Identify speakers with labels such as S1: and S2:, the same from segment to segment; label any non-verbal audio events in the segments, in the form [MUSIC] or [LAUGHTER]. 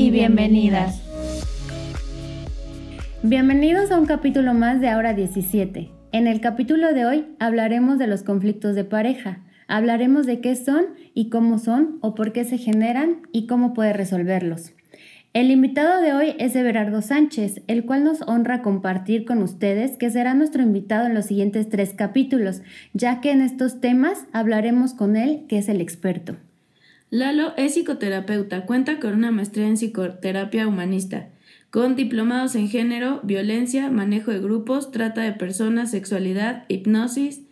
S1: y bienvenidas. Bienvenidos a un capítulo más de Ahora 17. En el capítulo de hoy hablaremos de los conflictos de pareja. Hablaremos de qué son y cómo son o por qué se generan y cómo puede resolverlos. El invitado de hoy es Everardo Sánchez, el cual nos honra compartir con ustedes que será nuestro invitado en los siguientes tres capítulos, ya que en estos temas hablaremos con él, que es el experto.
S2: Lalo es psicoterapeuta, cuenta con una maestría en psicoterapia humanista, con diplomados en género, violencia, manejo de grupos, trata de personas, sexualidad, hipnosis,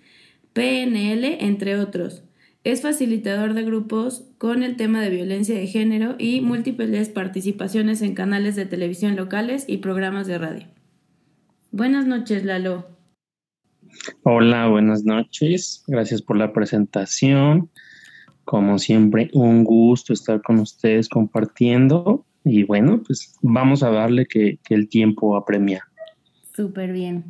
S2: PNL, entre otros. Es facilitador de grupos con el tema de violencia de género y múltiples participaciones en canales de televisión locales y programas de radio. Buenas noches, Lalo.
S3: Hola, buenas noches. Gracias por la presentación. Como siempre, un gusto estar con ustedes compartiendo. Y bueno, pues vamos a darle que, que el tiempo apremia.
S1: Súper bien.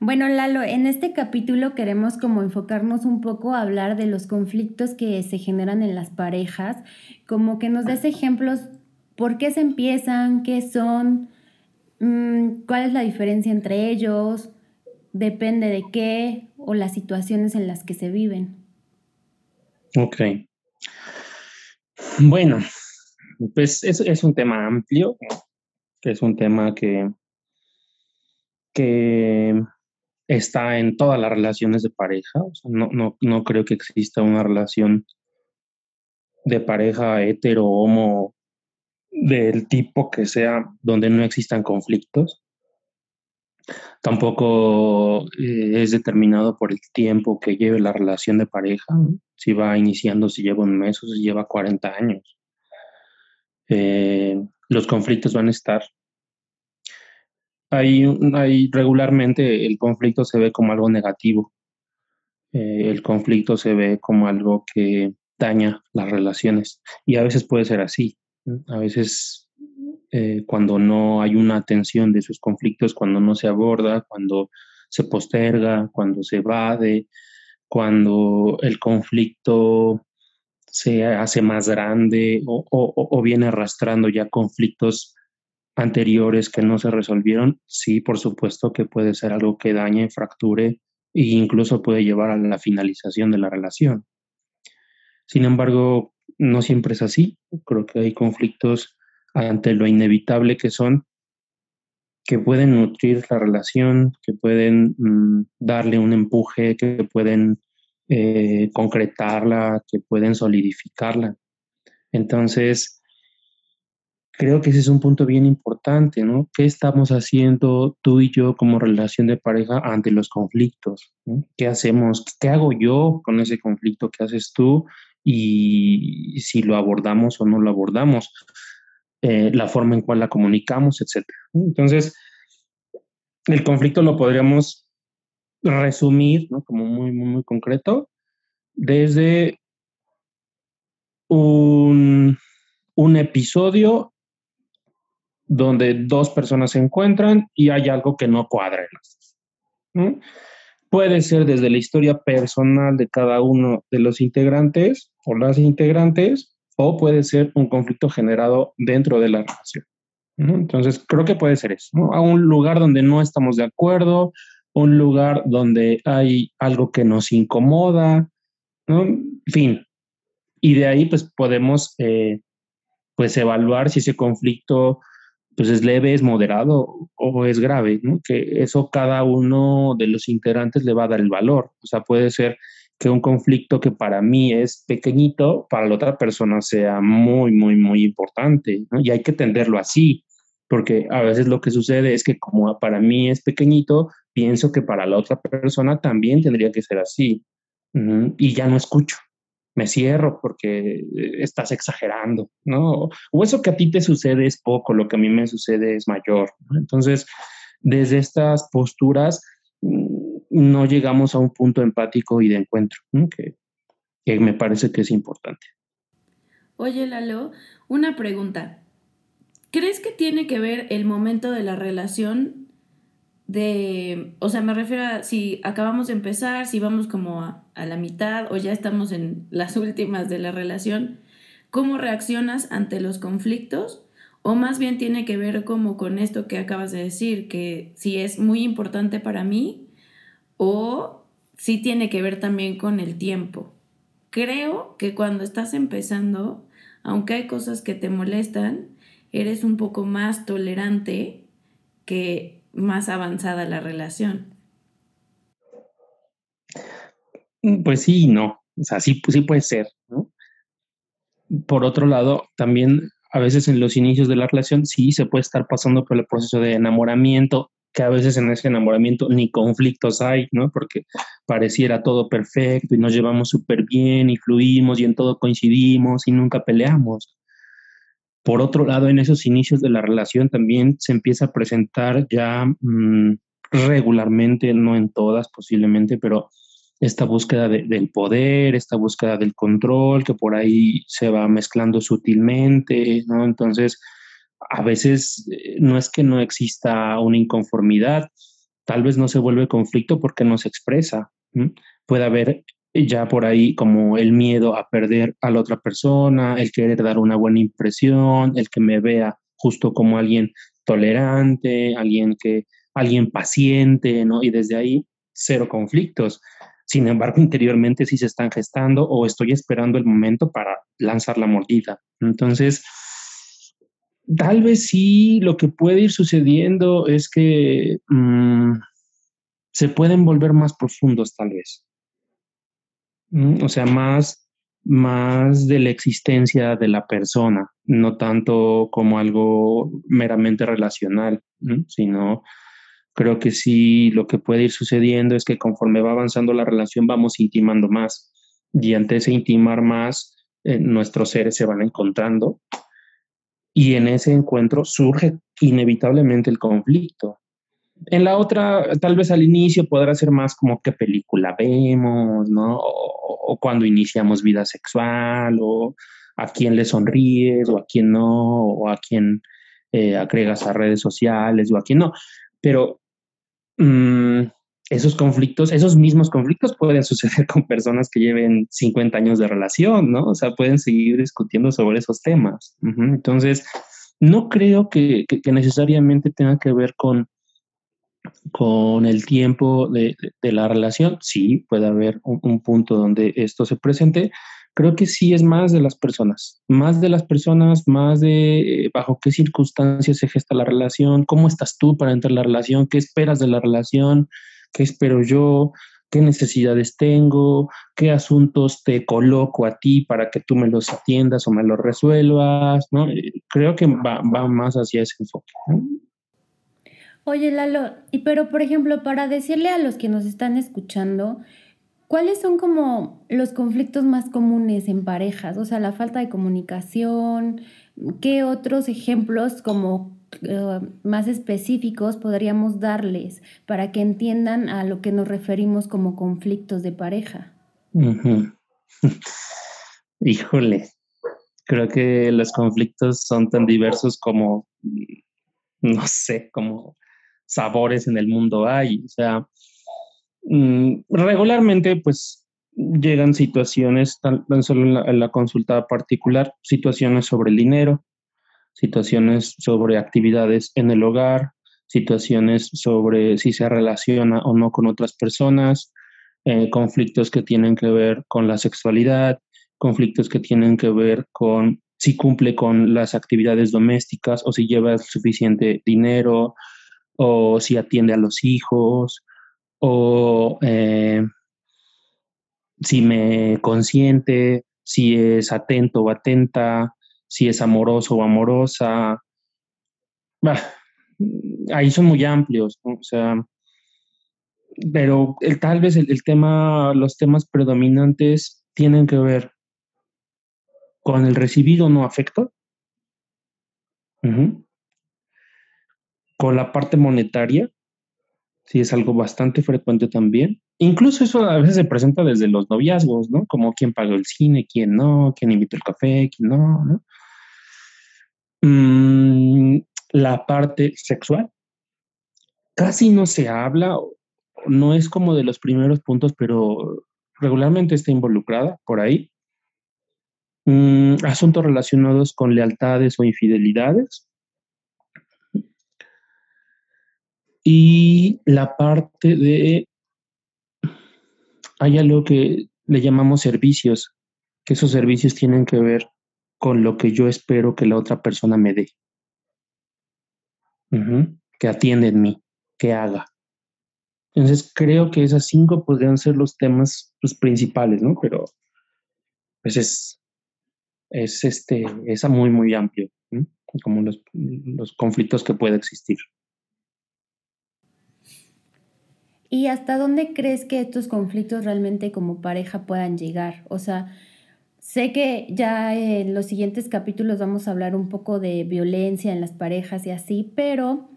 S1: Bueno, Lalo, en este capítulo queremos como enfocarnos un poco a hablar de los conflictos que se generan en las parejas, como que nos des ejemplos, por qué se empiezan, qué son, mm, cuál es la diferencia entre ellos, depende de qué o las situaciones en las que se viven.
S3: Ok. Bueno, pues es, un tema amplio, es un tema que, que está en todas las relaciones de pareja. no, no, no, creo que exista una relación de pareja hetero homo del tipo que sea donde no existan conflictos. Tampoco eh, es determinado por el tiempo que lleve la relación de pareja, si va iniciando, si lleva un mes o si lleva 40 años. Eh, los conflictos van a estar hay, regularmente el conflicto se ve como algo negativo. Eh, el conflicto se ve como algo que daña las relaciones y a veces puede ser así. A veces eh, cuando no hay una atención de sus conflictos, cuando no se aborda, cuando se posterga, cuando se evade, cuando el conflicto se hace más grande o, o viene arrastrando ya conflictos anteriores que no se resolvieron, sí, por supuesto que puede ser algo que dañe, fracture e incluso puede llevar a la finalización de la relación. Sin embargo, no siempre es así. Creo que hay conflictos ante lo inevitable que son, que pueden nutrir la relación, que pueden mm, darle un empuje, que pueden eh, concretarla, que pueden solidificarla. Entonces, creo que ese es un punto bien importante, ¿no? ¿Qué estamos haciendo tú y yo como relación de pareja ante los conflictos? ¿Qué hacemos? ¿Qué hago yo con ese conflicto? ¿Qué haces tú? Y si lo abordamos o no lo abordamos, eh, la forma en cual la comunicamos, etc. Entonces, el conflicto lo podríamos resumir. Como muy, muy, muy concreto, desde un, un episodio donde dos personas se encuentran y hay algo que no cuadra en las Puede ser desde la historia personal de cada uno de los integrantes o las integrantes, o puede ser un conflicto generado dentro de la relación. Entonces, creo que puede ser eso, a un lugar donde no estamos de acuerdo, un lugar donde hay algo que nos incomoda, En fin, y de ahí pues podemos eh, pues evaluar si ese conflicto pues es leve, es moderado o es grave, ¿no? Que eso cada uno de los integrantes le va a dar el valor. O sea, puede ser que un conflicto que para mí es pequeñito, para la otra persona sea muy, muy, muy importante. Y hay que entenderlo así, porque a veces lo que sucede es que como para mí es pequeñito, pienso que para la otra persona también tendría que ser así, y ya no escucho, me cierro porque estás exagerando, ¿no? O eso que a ti te sucede es poco, lo que a mí me sucede es mayor. Entonces, desde estas posturas mm, no llegamos a un punto empático y de encuentro, que, me parece que es importante.
S2: Oye, Lalo, una pregunta. ¿Crees que tiene que ver el momento de la relación de, o sea, me refiero a si acabamos de empezar, si vamos como a, a, la mitad o ya estamos en las [LAUGHS] últimas de la relación, ¿cómo reaccionas ante los conflictos? O más bien tiene que ver como con esto que acabas de decir, que si es muy importante para mí o si tiene que ver también con el tiempo. Creo que cuando estás empezando, aunque hay cosas que te molestan, eres un poco más tolerante que más avanzada la relación.
S3: Mm, pues sí no. O sea, sí, sí puede ser, ¿no? Por otro lado, también a veces en los inicios de la relación sí se puede estar pasando por el proceso de enamoramiento, que a veces en ese enamoramiento ni conflictos hay, ¿no? Porque pareciera todo perfecto y nos llevamos súper bien y fluimos y en todo coincidimos y nunca peleamos. Por otro lado, en esos inicios de la relación también se empieza a presentar ya mm, regularmente, no en todas posiblemente, pero esta búsqueda del poder, esta búsqueda del control, que por ahí se va mezclando sutilmente, ¿no? Entonces, a veces eh, no es que no exista una inconformidad, tal vez no se vuelve conflicto porque no se expresa. Puede haber ya por ahí como el miedo a perder a la otra persona, el querer dar una buena impresión, el que me vea justo como alguien tolerante, alguien que alguien paciente, ¿no? Y desde ahí cero conflictos. Sin embargo, interiormente sí se están gestando o estoy esperando el momento para lanzar la mordida. Entonces, tal vez sí lo que puede ir sucediendo es que mm, se pueden volver más profundos, tal vez. Mm, o sea, más, más de la existencia de la persona, no tanto como algo meramente relacional, sino creo que sí lo que puede ir sucediendo es que conforme va avanzando la relación vamos intimando más. Y ante ese intimar más eh, nuestros seres se van encontrando y en ese encuentro surge inevitablemente el conflicto en la otra, tal vez al inicio podrá ser más como qué película vemos, ¿no? O, cuando iniciamos vida sexual, o a quién le sonríes, o a quién no, o a quién eh, agregas a redes sociales, o a quién no. Pero mm, esos conflictos, esos mismos conflictos pueden suceder con personas que lleven 50 años de relación, ¿no? O sea, pueden seguir discutiendo sobre esos temas. Entonces, no creo que necesariamente tenga que ver con con el tiempo de, la relación, sí, puede haber un, punto donde esto se presente. Creo que sí es más de las personas, más de las personas, más de eh, bajo qué circunstancias se gesta la relación, cómo estás tú para entrar en la relación, qué esperas de la relación, qué espero yo, qué necesidades tengo, qué asuntos te coloco a ti para que tú me los atiendas o me los resuelvas, ¿no? Eh, creo que va, va más hacia ese enfoque.
S1: Oye, Lalo, y pero por ejemplo, para decirle a los que nos están escuchando, ¿cuáles son como los conflictos más comunes en parejas? O sea, la falta de comunicación, ¿qué otros ejemplos como eh, más específicos podríamos darles para que entiendan a lo que nos referimos como conflictos de pareja? [LAUGHS]
S3: Híjole, creo que los conflictos son tan diversos como, no sé, como sabores en el mundo hay. O sea, mm, regularmente pues llegan situaciones, tan, solo en la, consulta particular, situaciones sobre el dinero, situaciones sobre actividades en el hogar, situaciones sobre si se relaciona o no con otras personas, eh, conflictos que tienen que ver con la sexualidad, conflictos que tienen que ver con si cumple con las actividades domésticas o si lleva suficiente dinero, o si atiende a los hijos, o eh, si me consiente, si es atento o atenta, si es amoroso o amorosa. ahí son muy amplios, o sea, pero tal vez el, tema, los temas predominantes tienen que ver con el recibido no afecto. Con la parte monetaria, sí es algo bastante frecuente también. Incluso eso a veces se presenta desde los noviazgos, ¿no? Como quién pagó el cine, quién no, quién invitó el café, quién no, ¿no? Mm, la parte sexual casi no se habla, no es como de los primeros puntos, pero regularmente está involucrada por ahí. Mm, asuntos relacionados con lealtades o infidelidades. Y la parte de, hay algo que le llamamos servicios, que esos servicios tienen que ver con lo que yo espero que la otra persona me dé. Que atiende en mí, que haga. Entonces creo que esas cinco podrían ser los temas pues, principales, ¿no? Pero pues es, es este, es muy, muy amplio, como los, los conflictos que puede existir.
S1: ¿Y hasta dónde crees que estos conflictos realmente como pareja puedan llegar? O sea, sé que ya en los siguientes capítulos vamos a hablar un poco de violencia en las parejas y así, pero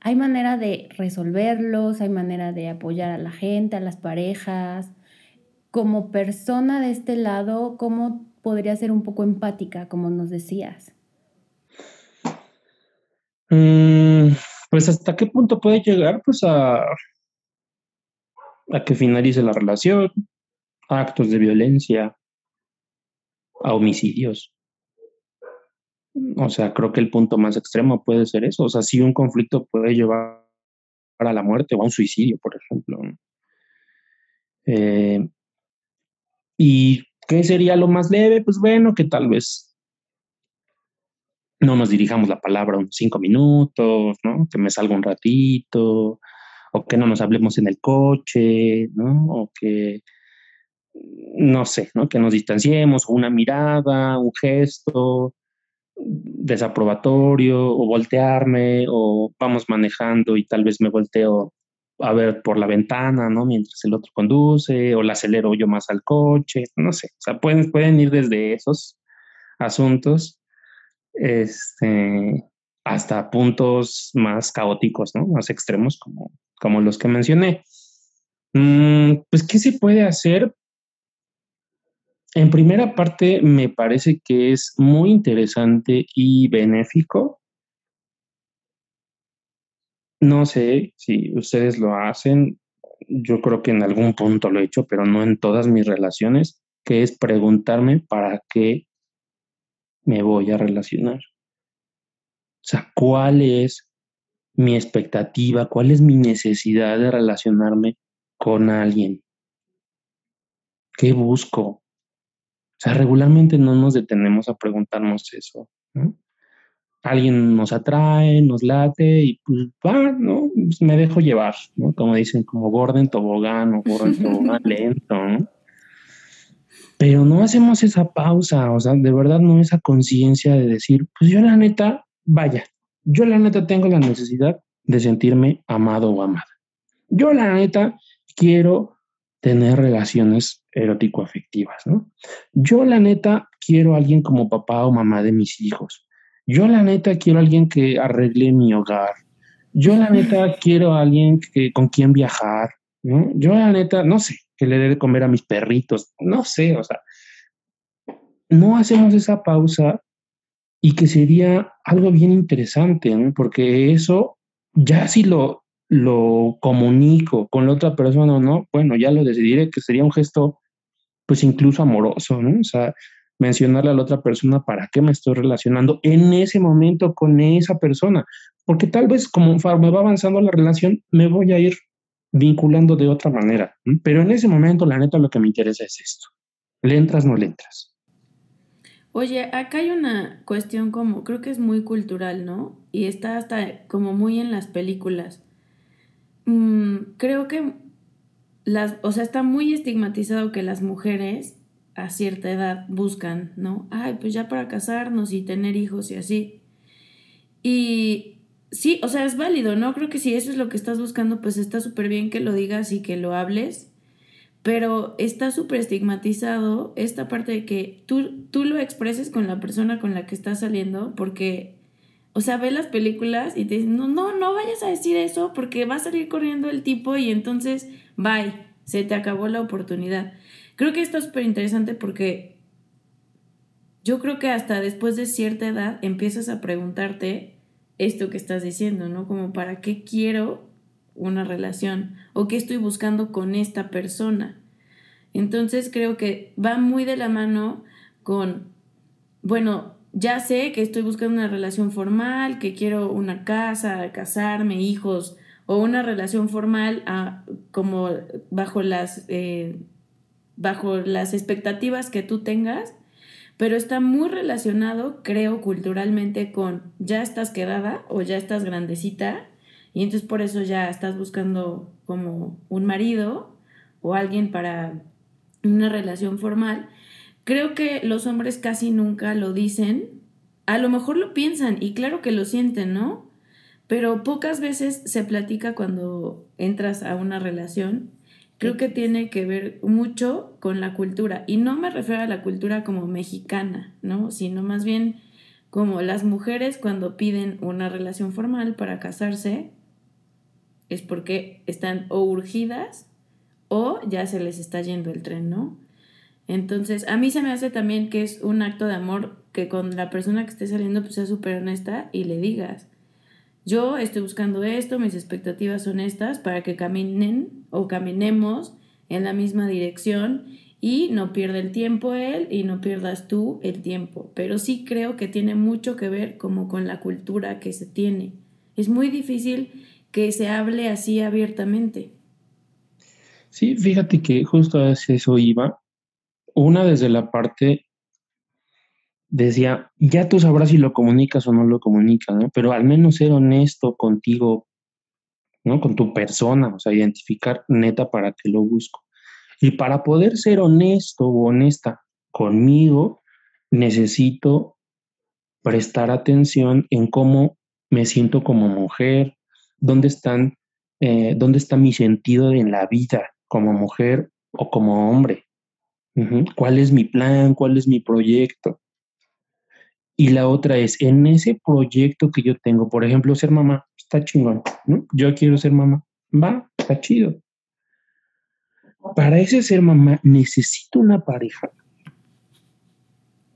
S1: hay manera de resolverlos, hay manera de apoyar a la gente, a las parejas. Como persona de este lado, ¿cómo podría ser un poco empática, como nos decías?
S3: Mm, pues hasta qué punto puede llegar pues a, a que finalice la relación, a actos de violencia, a homicidios. O sea, creo que el punto más extremo puede ser eso. O sea, si un conflicto puede llevar a la muerte o a un suicidio, por ejemplo. Eh, ¿Y qué sería lo más leve? Pues bueno, que tal vez no nos dirijamos la palabra unos cinco minutos, ¿no? Que me salga un ratito, o que no nos hablemos en el coche, ¿no? O que, no sé, ¿no? Que nos distanciemos, o una mirada, un gesto, desaprobatorio o voltearme o vamos manejando y tal vez me volteo a ver por la ventana, ¿no? Mientras el otro conduce o la acelero yo más al coche, no sé, o sea, pueden, pueden ir desde esos asuntos este, hasta puntos más caóticos, ¿no? Más extremos como, como los que mencioné. Mm, pues, ¿qué se puede hacer? En primera parte, me parece que es muy interesante y benéfico. No sé si ustedes lo hacen, yo creo que en algún punto lo he hecho, pero no en todas mis relaciones, que es preguntarme para qué me voy a relacionar. O sea, ¿cuál es mi expectativa? ¿Cuál es mi necesidad de relacionarme con alguien? ¿Qué busco? O sea, regularmente no nos detenemos a preguntarnos eso. Alguien nos atrae, nos late y pues va, ¿no? Pues, me dejo llevar, ¿no? Como dicen, como Gordon Tobogán o Gordon Tobogán [LAUGHS] lento, ¿no? Pero no hacemos esa pausa, o sea, de verdad no esa conciencia de decir, pues yo la neta, vaya, yo la neta tengo la necesidad de sentirme amado o amada. Yo la neta quiero tener relaciones erótico-afectivas, ¿no? Yo la neta quiero a alguien como papá o mamá de mis hijos. Yo la neta quiero a alguien que arregle mi hogar. Yo la neta quiero a alguien con quien viajar. Yo la neta, no sé, que le dé de comer a mis perritos, no sé, o sea, no hacemos esa pausa y que sería algo bien interesante. Porque eso ya si lo lo comunico con la otra persona o no, bueno, ya lo decidiré, que sería un gesto, pues incluso amoroso, ¿no? O sea, mencionarle a la otra persona para qué me estoy relacionando en ese momento con esa persona, porque tal vez como me va avanzando la relación, me voy a ir vinculando de otra manera, pero en ese momento, la neta, lo que me interesa es esto. ¿Le entras, no le entras?
S2: Oye, acá hay una cuestión como, creo que es muy cultural, ¿no? Y está hasta como muy en las películas Mm, creo que las, o sea, está muy estigmatizado que las mujeres a cierta edad buscan, ¿no? Ay, pues ya para casarnos y tener hijos y así. Y sí, o sea, es válido, ¿no? Creo que si eso es lo que estás buscando, pues está súper bien que lo digas y que lo hables. Pero está súper estigmatizado esta parte de que tú, tú lo expreses con la persona con la que estás saliendo porque, o sea, ve las películas y te dicen, no, no, no vayas a decir eso porque va a salir corriendo el tipo y entonces, bye, se te acabó la oportunidad. Creo que esto es súper interesante porque yo creo que hasta después de cierta edad empiezas a preguntarte esto que estás diciendo, ¿no? Como para qué quiero una relación o qué estoy buscando con esta persona. Entonces creo que va muy de la mano con, bueno, ya sé que estoy buscando una relación formal, que quiero una casa, casarme, hijos, o una relación formal ah, como bajo las, eh, bajo las expectativas que tú tengas, pero está muy relacionado, creo, culturalmente con ya estás quedada o ya estás grandecita y entonces por eso ya estás buscando como un marido o alguien para una relación formal. Creo que los hombres casi nunca lo dicen. A lo mejor lo piensan y claro que lo sienten, ¿no? Pero pocas veces se platica cuando entras a una relación. Creo que tiene que ver mucho con la cultura. Y no me refiero a la cultura como mexicana, ¿no? Sino más bien como las mujeres cuando piden una relación formal para casarse, es porque están o urgidas o ya se les está yendo el tren, ¿no? Entonces, a mí se me hace también que es un acto de amor que con la persona que esté saliendo pues sea súper honesta y le digas, yo estoy buscando esto, mis expectativas son estas para que caminen o caminemos en la misma dirección y no pierda el tiempo él y no pierdas tú el tiempo. Pero sí creo que tiene mucho que ver como con la cultura que se tiene. Es muy difícil que se hable así abiertamente.
S3: Sí, fíjate que justo a eso iba. Una desde la parte decía, ya tú sabrás si lo comunicas o no lo comunicas, ¿no? Pero al menos ser honesto contigo, ¿no? Con tu persona, o sea, identificar neta para qué lo busco. Y para poder ser honesto o honesta conmigo, necesito prestar atención en cómo me siento como mujer, dónde están, eh, dónde está mi sentido en la vida como mujer o como hombre. ¿Cuál es mi plan? ¿Cuál es mi proyecto? Y la otra es, en ese proyecto que yo tengo, por ejemplo, ser mamá, está chingón, ¿no? Yo quiero ser mamá, va, está chido. Para ese ser mamá necesito una pareja.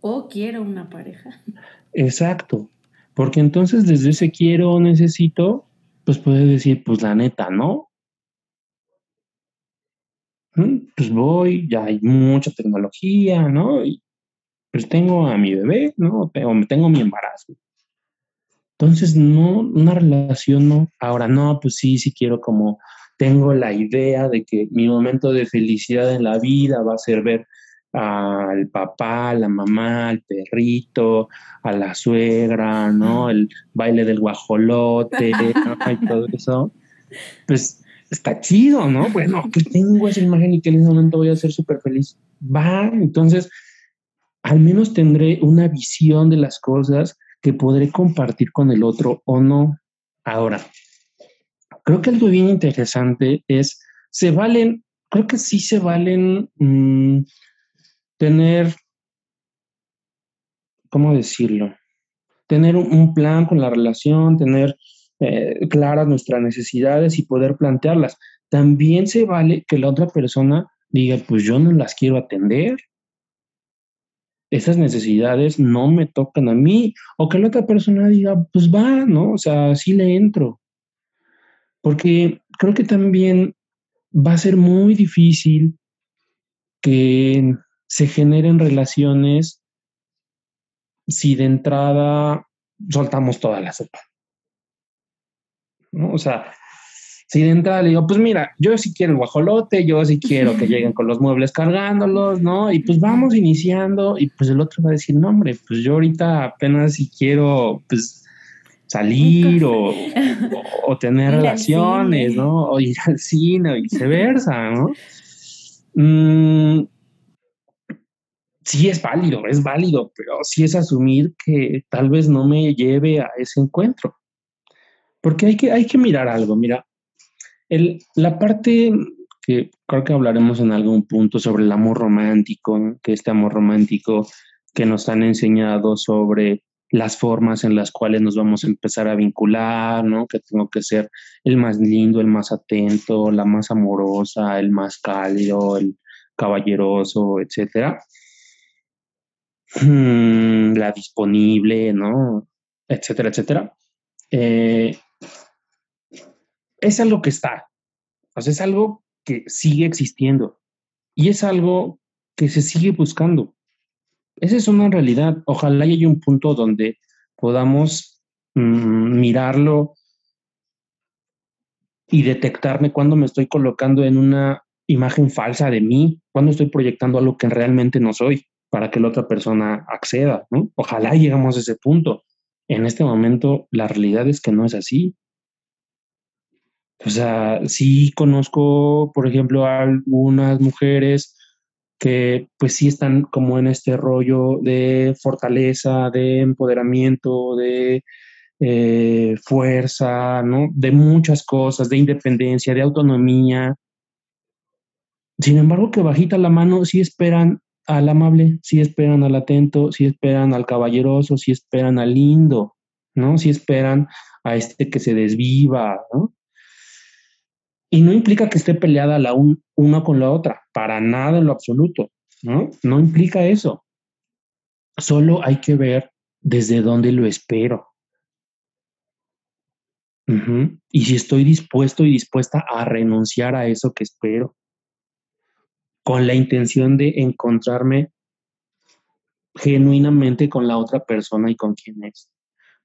S2: O quiero una pareja.
S3: Exacto, porque entonces desde ese quiero o necesito, pues puede decir, pues la neta, ¿no? ¿Mm? Pues voy, ya hay mucha tecnología, ¿no? Y pues tengo a mi bebé, ¿no? Tengo, tengo mi embarazo. Entonces, no, una relación no. Ahora, no, pues sí, sí quiero como, tengo la idea de que mi momento de felicidad en la vida va a ser ver al papá, a la mamá, al perrito, a la suegra, ¿no? El baile del guajolote, [LAUGHS] Y todo eso. Pues está chido, ¿no? Bueno, pues tengo esa imagen y que en ese momento voy a ser súper feliz. Va, entonces, al menos tendré una visión de las cosas que podré compartir con el otro o no. Ahora, creo que algo bien interesante es, se valen, creo que sí se valen mm, tener, ¿cómo decirlo? Tener un, plan con la relación, tener eh, claras nuestras necesidades y poder plantearlas. También se vale que la otra persona diga, pues yo no las quiero atender, esas necesidades no me tocan a mí, o que la otra persona diga, pues va, ¿no? O sea, sí le entro. Porque creo que también va a ser muy difícil que se generen relaciones si de entrada soltamos toda la sopa. ¿No? O sea, si de entrada le digo, pues mira, yo sí quiero el guajolote, yo sí quiero que [LAUGHS] lleguen con los muebles cargándolos, ¿no? Y pues vamos iniciando y pues el otro va a decir, no, hombre, pues yo ahorita apenas si quiero, pues salir o, o, tener [LAUGHS] relaciones, ¿no? O ir al cine o [LAUGHS] viceversa, ¿no? Mm, sí es válido, es válido, pero sí es asumir que tal vez no me lleve a ese encuentro. Porque hay que, hay que mirar algo, mira, la parte que creo que hablaremos en algún punto sobre el amor romántico, que este amor romántico que nos han enseñado sobre las formas en las cuales nos vamos a empezar a vincular, ¿no? Que tengo que ser el más lindo, el más atento, la más amorosa, el más cálido, el caballeroso, etcétera. Mm, la disponible, ¿no? Etcétera, etcétera. Eh, es algo que está, es algo que sigue existiendo y es algo que se sigue buscando. Esa es una realidad. Ojalá haya un punto donde podamos mm, mirarlo y detectarme cuando me estoy colocando en una imagen falsa de mí, cuando estoy proyectando algo que realmente no soy para que la otra persona acceda. Ojalá lleguemos a ese punto. En este momento la realidad es que no es así. O sea, sí conozco, por ejemplo, algunas mujeres que pues sí están como en este rollo de fortaleza, de empoderamiento, de eh, fuerza, ¿no? De muchas cosas, de independencia, de autonomía. Sin embargo, que bajita la mano, sí esperan al amable, sí esperan al atento, sí esperan al caballeroso, sí esperan al lindo, ¿no? Sí esperan a este que se desviva, ¿no? Y no implica que esté peleada la una con la otra, para nada en lo absoluto, ¿no? No implica eso. Solo hay que ver desde dónde lo espero. Y si estoy dispuesto y dispuesta a renunciar a eso que espero, con la intención de encontrarme genuinamente con la otra persona y con quien es.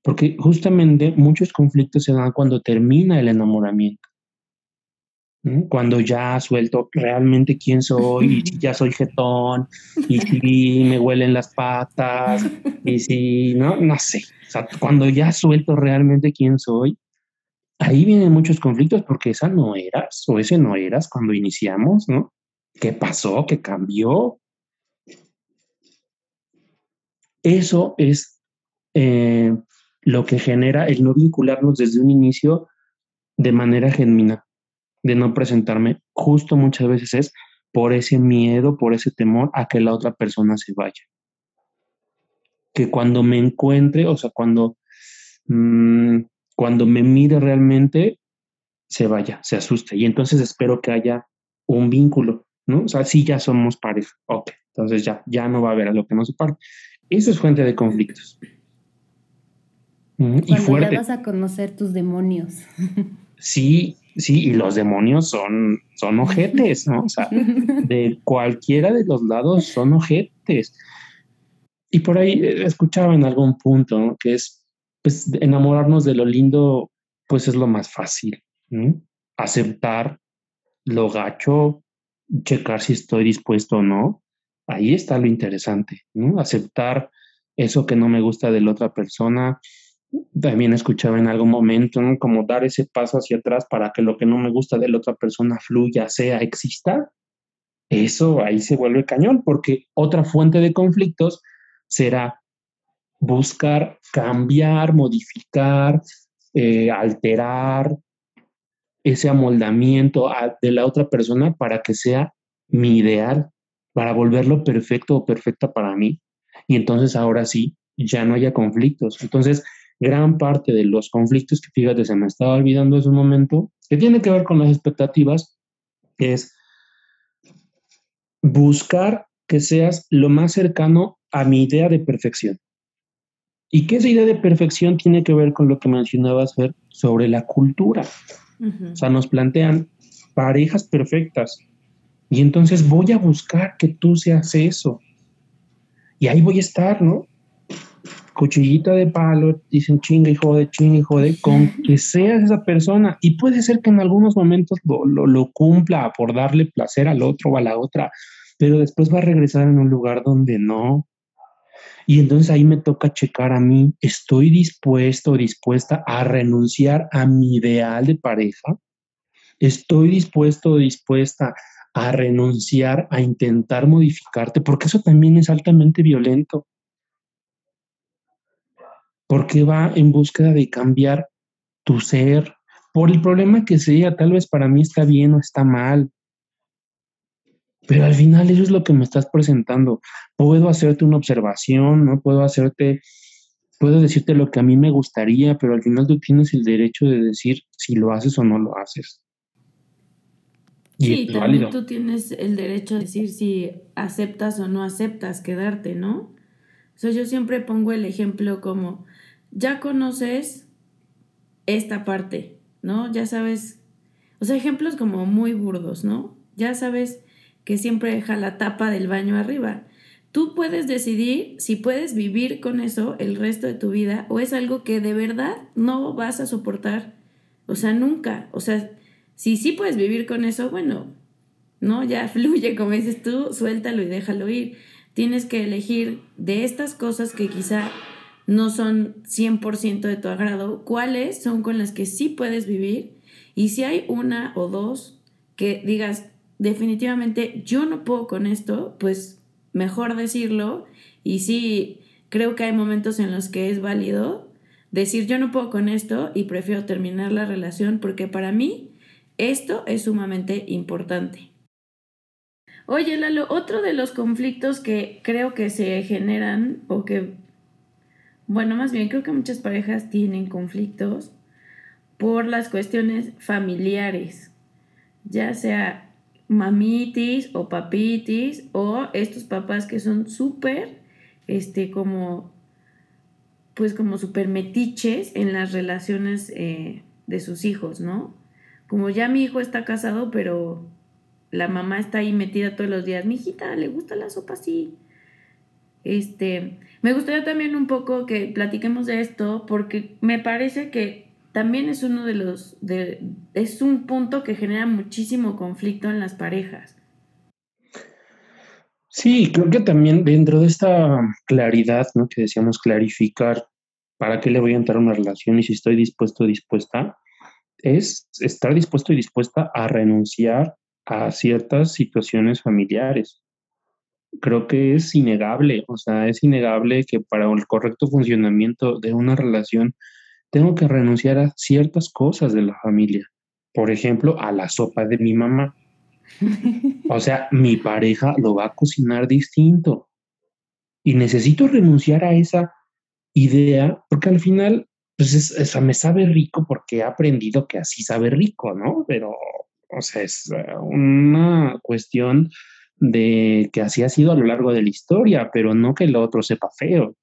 S3: Porque justamente muchos conflictos se dan cuando termina el enamoramiento. Cuando ya suelto realmente quién soy, y si [LAUGHS] ya soy jetón, y si me huelen las patas, y si, no, no sé. O sea, cuando ya suelto realmente quién soy, ahí vienen muchos conflictos porque esa no eras, o ese no eras cuando iniciamos, ¿no? ¿Qué pasó? ¿Qué cambió? Eso es eh, lo que genera el no vincularnos desde un inicio de manera genuina de no presentarme, justo muchas veces es por ese miedo, por ese temor a que la otra persona se vaya. Que cuando me encuentre, o sea, cuando, mm, cuando me mire realmente, se vaya, se asuste. Y entonces espero que haya un vínculo, ¿no? O sea, sí ya somos pareja, ok, entonces ya, ya no va a haber a lo que nos separe. Eso es fuente de conflictos.
S1: y fuerte. Ya vas a conocer tus demonios. [LAUGHS]
S3: Sí, Sí, y los demonios son, son ojetes, ¿no? O sea, de cualquiera de los lados son ojetes. Y por ahí eh, escuchaba en algún punto que es, pues, enamorarnos de lo lindo, pues es lo más fácil. ¿no? Aceptar lo gacho, checar si estoy dispuesto o no. Ahí está lo interesante, ¿no? Aceptar eso que no me gusta de la otra persona, también escuchaba en algún momento, como dar ese paso hacia atrás para que lo que no me gusta de la otra persona fluya, sea, exista. Eso ahí se vuelve cañón, porque otra fuente de conflictos será buscar cambiar, modificar, eh, alterar ese amoldamiento de la otra persona para que sea mi ideal, para volverlo perfecto o perfecta para mí. Y entonces ahora sí, ya no haya conflictos. Entonces, gran parte de los conflictos que fíjate se me estaba olvidando en un momento, que tiene que ver con las expectativas, es buscar que seas lo más cercano a mi idea de perfección. ¿Y qué esa idea de perfección tiene que ver con lo que mencionabas, Fer, sobre la cultura? O sea, nos plantean parejas perfectas. Y entonces voy a buscar que tú seas eso. Y ahí voy a estar, ¿no? cuchillita de palo, dicen chinga y jode, chinga y jode, con [LAUGHS] que seas esa persona. Y puede ser que en algunos momentos lo, lo, cumpla por darle placer al otro o a la otra, pero después va a regresar en un lugar donde no. Y entonces ahí me toca checar a mí, ¿estoy dispuesto o dispuesta a renunciar a mi ideal de pareja? ¿Estoy dispuesto o dispuesta a renunciar a intentar modificarte? Porque eso también es altamente violento porque va en búsqueda de cambiar tu ser por el problema que sea, tal vez para mí está bien o está mal, Pero al final eso es lo que me estás presentando. Puedo hacerte una observación, ¿no? Puedo hacerte, puedo decirte lo que a mí me gustaría, pero al final tú tienes el derecho de decir si lo haces o no lo haces.
S2: sí, también tú tienes el derecho de decir si aceptas o no aceptas quedarte, ¿no? O sea, yo siempre pongo el ejemplo como, ya conoces esta parte, ¿no? Ya sabes, o sea, ejemplos como muy burdos, ¿no? Ya sabes que siempre deja la tapa del baño arriba. Tú puedes decidir si puedes vivir con eso el resto de tu vida o es algo que de verdad no vas a soportar. O sea, nunca. O sea, si sí puedes vivir con eso, bueno, no, ya [LAUGHS] fluye, como dices tú, suéltalo y déjalo ir. Tienes que elegir de estas cosas que quizá no son 100% de tu agrado, cuáles son con las que sí puedes vivir y si hay una o dos que digas, definitivamente yo no puedo con esto, pues mejor decirlo. Y sí, creo que hay momentos en los que es válido decir yo no puedo con esto y prefiero terminar la relación porque para mí esto es sumamente importante. Oye, Lalo, otro de los conflictos que creo que se generan o que, bueno, más bien creo que muchas parejas tienen conflictos por las cuestiones familiares, ya sea mamitis o papitis o estos papás que son súper, este, como, pues como súper metiches en las relaciones eh, de sus hijos, ¿no? Como ya mi hijo está casado, pero la mamá está ahí metida todos los días, mi hijita, le gusta la sopa así. Este, me gustaría también un poco que platiquemos de esto porque me parece que también es uno de los, de, es un punto que genera muchísimo conflicto en las parejas.
S3: Sí, creo que también dentro de esta claridad, ¿no? Que decíamos clarificar para qué le voy a entrar a una relación y si estoy dispuesto o dispuesta, es estar dispuesto y dispuesta a renunciar a ciertas situaciones familiares. Creo que es innegable, o sea, es innegable que para el correcto funcionamiento de una relación tengo que renunciar a ciertas cosas de la familia. Por ejemplo, a la sopa de mi mamá. [LAUGHS] O sea, mi pareja lo va a cocinar distinto. Y necesito renunciar a esa idea porque al final, pues me sabe rico porque he aprendido que así sabe rico, ¿no? Pero, o sea, es eh, una cuestión de que así ha sido a lo largo de la historia, pero no que el otro sepa feo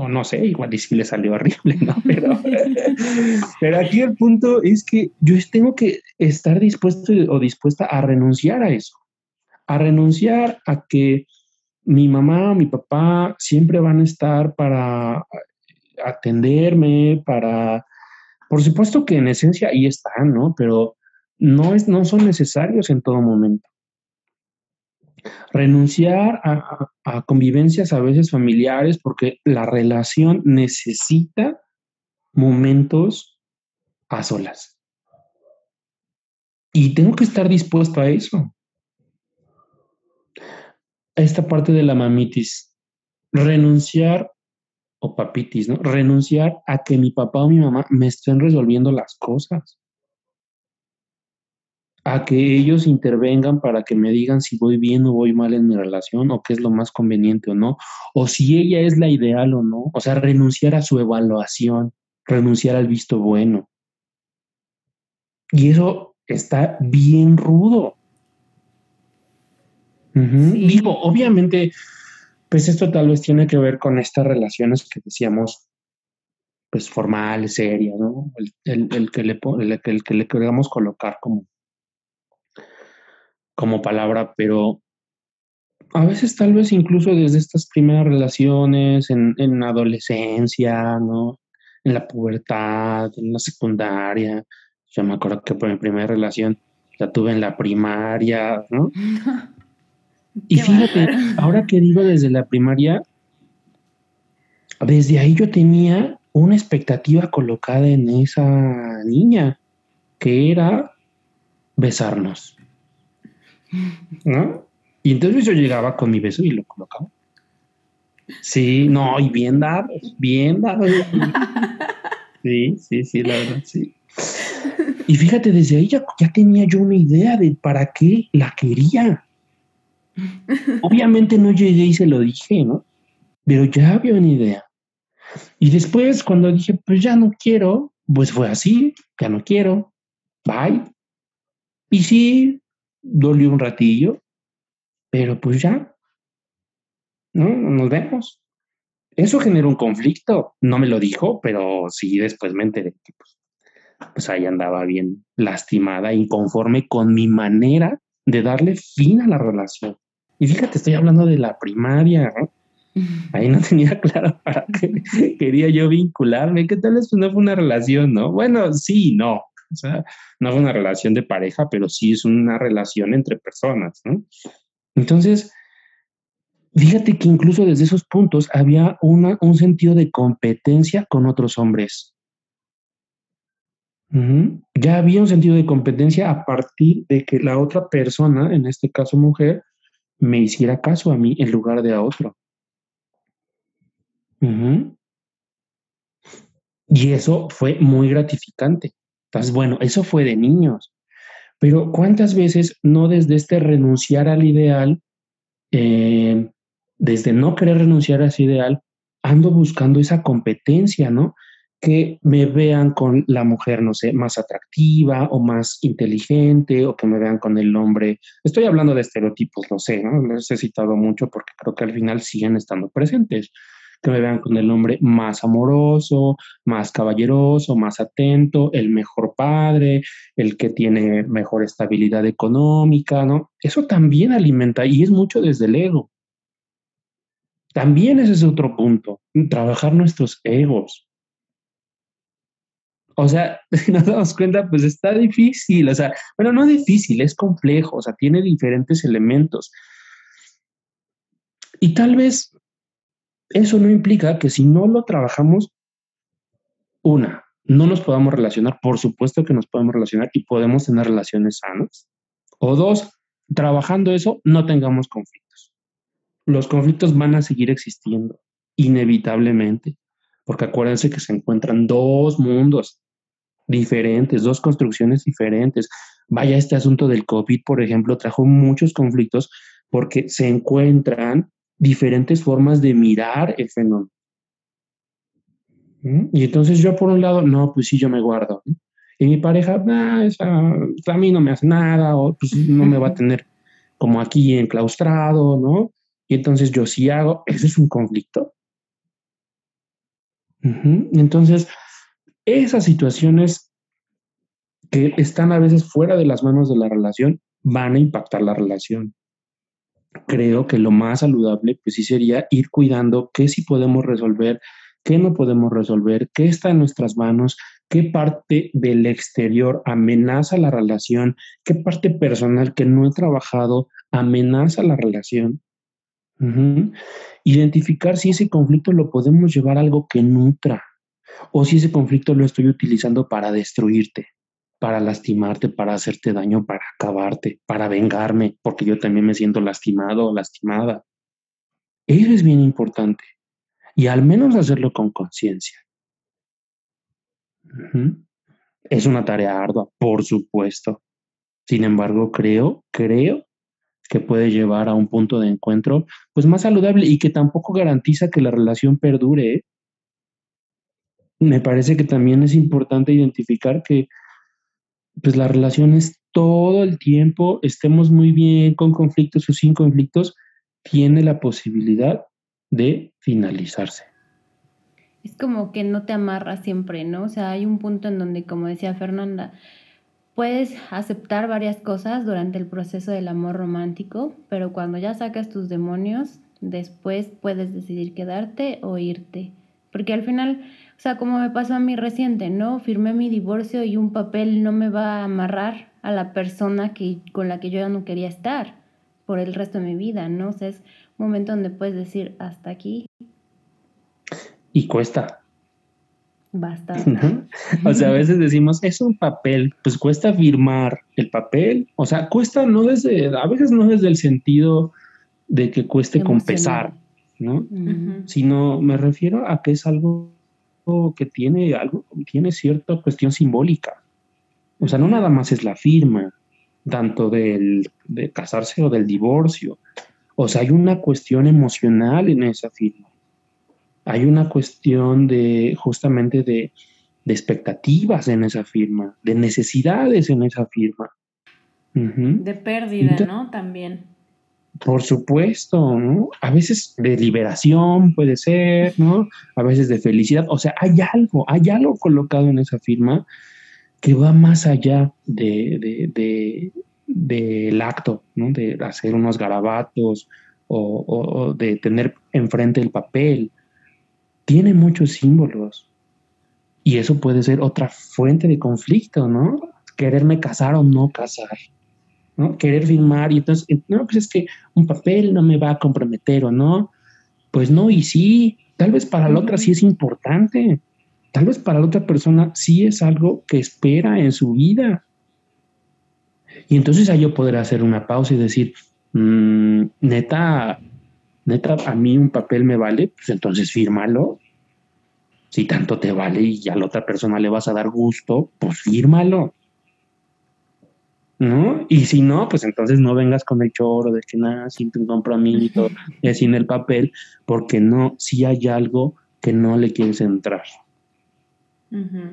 S3: o no sé, igual y si le salió [LAUGHS] horrible, ¿no? Pero, pero aquí el punto es que yo tengo que estar dispuesto o dispuesta a renunciar a eso, a renunciar a que mi mamá o mi papá siempre van a estar para atenderme, para, por supuesto que en esencia ahí están, ¿no? Pero no, es, no son necesarios en todo momento renunciar a, convivencias a veces familiares porque la relación necesita momentos a solas. Y tengo que estar dispuesto a eso. Esta parte de la mamitis, renunciar o papitis, ¿no? Renunciar a que mi papá o mi mamá me estén resolviendo las cosas a que ellos intervengan para que me digan si voy bien o voy mal en mi relación o qué es lo más conveniente o no, o si ella es la ideal o no, o sea, renunciar a su evaluación, renunciar al visto bueno. Y eso está bien rudo. Digo, obviamente, pues esto tal vez tiene que ver con estas relaciones que decíamos, pues formales, serias, ¿no? El, que, le, el, el que le queramos colocar como como palabra, pero a veces tal vez incluso desde estas primeras relaciones, en, en adolescencia, ¿no? En la pubertad, en la secundaria. Yo me acuerdo que por mi primera relación la tuve en la primaria, ¿no? [LAUGHS] y fíjate, ahora que digo desde la primaria, desde ahí yo tenía una expectativa colocada en esa niña, que era besarnos. ¿No? Y entonces yo llegaba con mi beso y lo colocaba. Sí, no, y bien dado, bien dado. [LAUGHS] Sí, sí, sí, la verdad, sí. Y fíjate, desde ahí ya, tenía yo una idea de para qué la quería. Obviamente no llegué y se lo dije, ¿no? Pero ya había una idea. Y después, cuando dije, pues ya no quiero, pues fue así, ya no quiero, bye. Y sí, dolió un ratillo, pero pues ya, ¿no? Nos vemos. Eso generó un conflicto. No me lo dijo, pero sí después me enteré que pues, pues ahí andaba bien lastimada, inconforme con mi manera de darle fin a la relación. Y fíjate, estoy hablando de la primaria, Ahí no tenía [LAUGHS] claro para qué quería yo vincularme. ¿Qué tal es? Pues no fue una relación, ¿no? Bueno, sí, no. O sea, no fue una relación de pareja, pero sí es una relación entre personas, ¿no? Entonces, fíjate que incluso desde esos puntos había una, un sentido de competencia con otros hombres. Ya había un sentido de competencia a partir de que la otra persona, en este caso mujer, me hiciera caso a mí en lugar de a otro. Y eso fue muy gratificante. Entonces, bueno, eso fue de niños. Pero ¿cuántas veces no desde este renunciar al ideal, eh, desde no querer renunciar a ese ideal, ando buscando esa competencia, ¿no? que me vean con la mujer, no sé, más atractiva o más inteligente o que me vean con el hombre. Estoy hablando de estereotipos, lo sé, ¿no? Los he citado mucho porque creo que al final siguen estando presentes. Que me vean con el hombre más amoroso, más caballeroso, más atento, el mejor padre, el que tiene mejor estabilidad económica, ¿no? Eso también alimenta y es mucho desde el ego. También ese es otro punto, trabajar nuestros egos o sea, si [LAUGHS] nos damos cuenta, pues está difícil, o sea, bueno, no difícil, es complejo, o sea, tiene diferentes elementos. Y tal vez eso no implica que si no lo trabajamos, una, no nos podamos relacionar, por supuesto que nos podemos relacionar y podemos tener relaciones sanas. O dos, trabajando eso, no tengamos conflictos. Los conflictos van a seguir existiendo, inevitablemente, porque acuérdense que se encuentran dos mundos, diferentes, dos construcciones diferentes. Vaya, este asunto del COVID, por ejemplo, trajo muchos conflictos porque se encuentran diferentes formas de mirar el fenómeno. ¿Mm? Y entonces yo por un lado, no, pues sí, yo me guardo. Y mi pareja, a mí no me hace nada, o pues no me va a tener como aquí enclaustrado, ¿no? Y entonces yo sí hago, ese es un conflicto. Entonces, esas situaciones que están a veces fuera de las manos de la relación van a impactar la relación. Creo que lo más saludable, pues sí sería ir cuidando qué sí podemos resolver, qué no podemos resolver, qué está en nuestras manos, qué parte del exterior amenaza la relación, qué parte personal que no he trabajado amenaza la relación. Identificar si ese conflicto lo podemos llevar a algo que nutra, o si ese conflicto lo estoy utilizando para destruirte, para lastimarte, para hacerte daño, para acabarte, para vengarme, porque yo también me siento lastimado o lastimada. Eso es bien importante. Y al menos hacerlo con conciencia. Es una tarea ardua, por supuesto. Sin embargo, creo, creo que puede llevar a un punto de encuentro pues más saludable y que tampoco garantiza que la relación perdure. ¿eh? me parece que también es importante identificar que pues las relaciones todo el tiempo, estemos muy bien con conflictos o sin conflictos, tiene la posibilidad de finalizarse.
S1: Es como que no te amarra siempre, ¿no? O sea, hay un punto en donde, como decía Fernanda, puedes aceptar varias cosas durante el proceso del amor romántico, pero cuando ya sacas tus demonios, después puedes decidir quedarte o irte. Porque al final o sea, como me pasó a mí reciente, ¿no? Firmé mi divorcio y un papel no me va a amarrar a la persona que, con la que yo ya no quería estar por el resto de mi vida, ¿no? O sea, es un momento donde puedes decir hasta aquí.
S3: Y cuesta.
S1: Bastante.
S3: O sea, a veces decimos, es un papel, pues cuesta firmar el papel. O sea, cuesta no desde, a veces no desde el sentido de que cueste con pesar, ¿no? Sino me refiero a que es algo que tiene algo, tiene cierta cuestión simbólica. O sea, no nada más es la firma, tanto del, de casarse o del divorcio, O sea, hay una cuestión emocional en esa firma. Hay una cuestión de justamente de, de expectativas en esa firma, de necesidades en esa firma.
S2: De pérdida, ¿no? También.
S3: Por supuesto, ¿no? A veces de liberación puede ser, ¿no? A veces de felicidad. O sea, hay algo, hay algo colocado en esa firma que va más allá de, de, del acto, ¿no? De hacer unos garabatos o, o, de tener enfrente el papel. Tiene muchos símbolos. Y eso puede ser otra fuente de conflicto, ¿no? Quererme casar o no casar. ¿No? Querer firmar y entonces, no, pues es que un papel no me va a comprometer o no. Pues no, y sí, tal vez para la otra sí es importante. Tal vez para la otra persona sí es algo que espera en su vida. Y entonces ahí yo poder hacer una pausa y decir, mm, neta, neta, a mí un papel me vale, pues entonces fírmalo. Si tanto te vale y a la otra persona le vas a dar gusto, pues fírmalo. ¿No? Y si no, pues entonces no vengas con el choro de que nada, sin tu compromiso, y [LAUGHS] sin el papel, porque no, si hay algo que no le quieres entrar.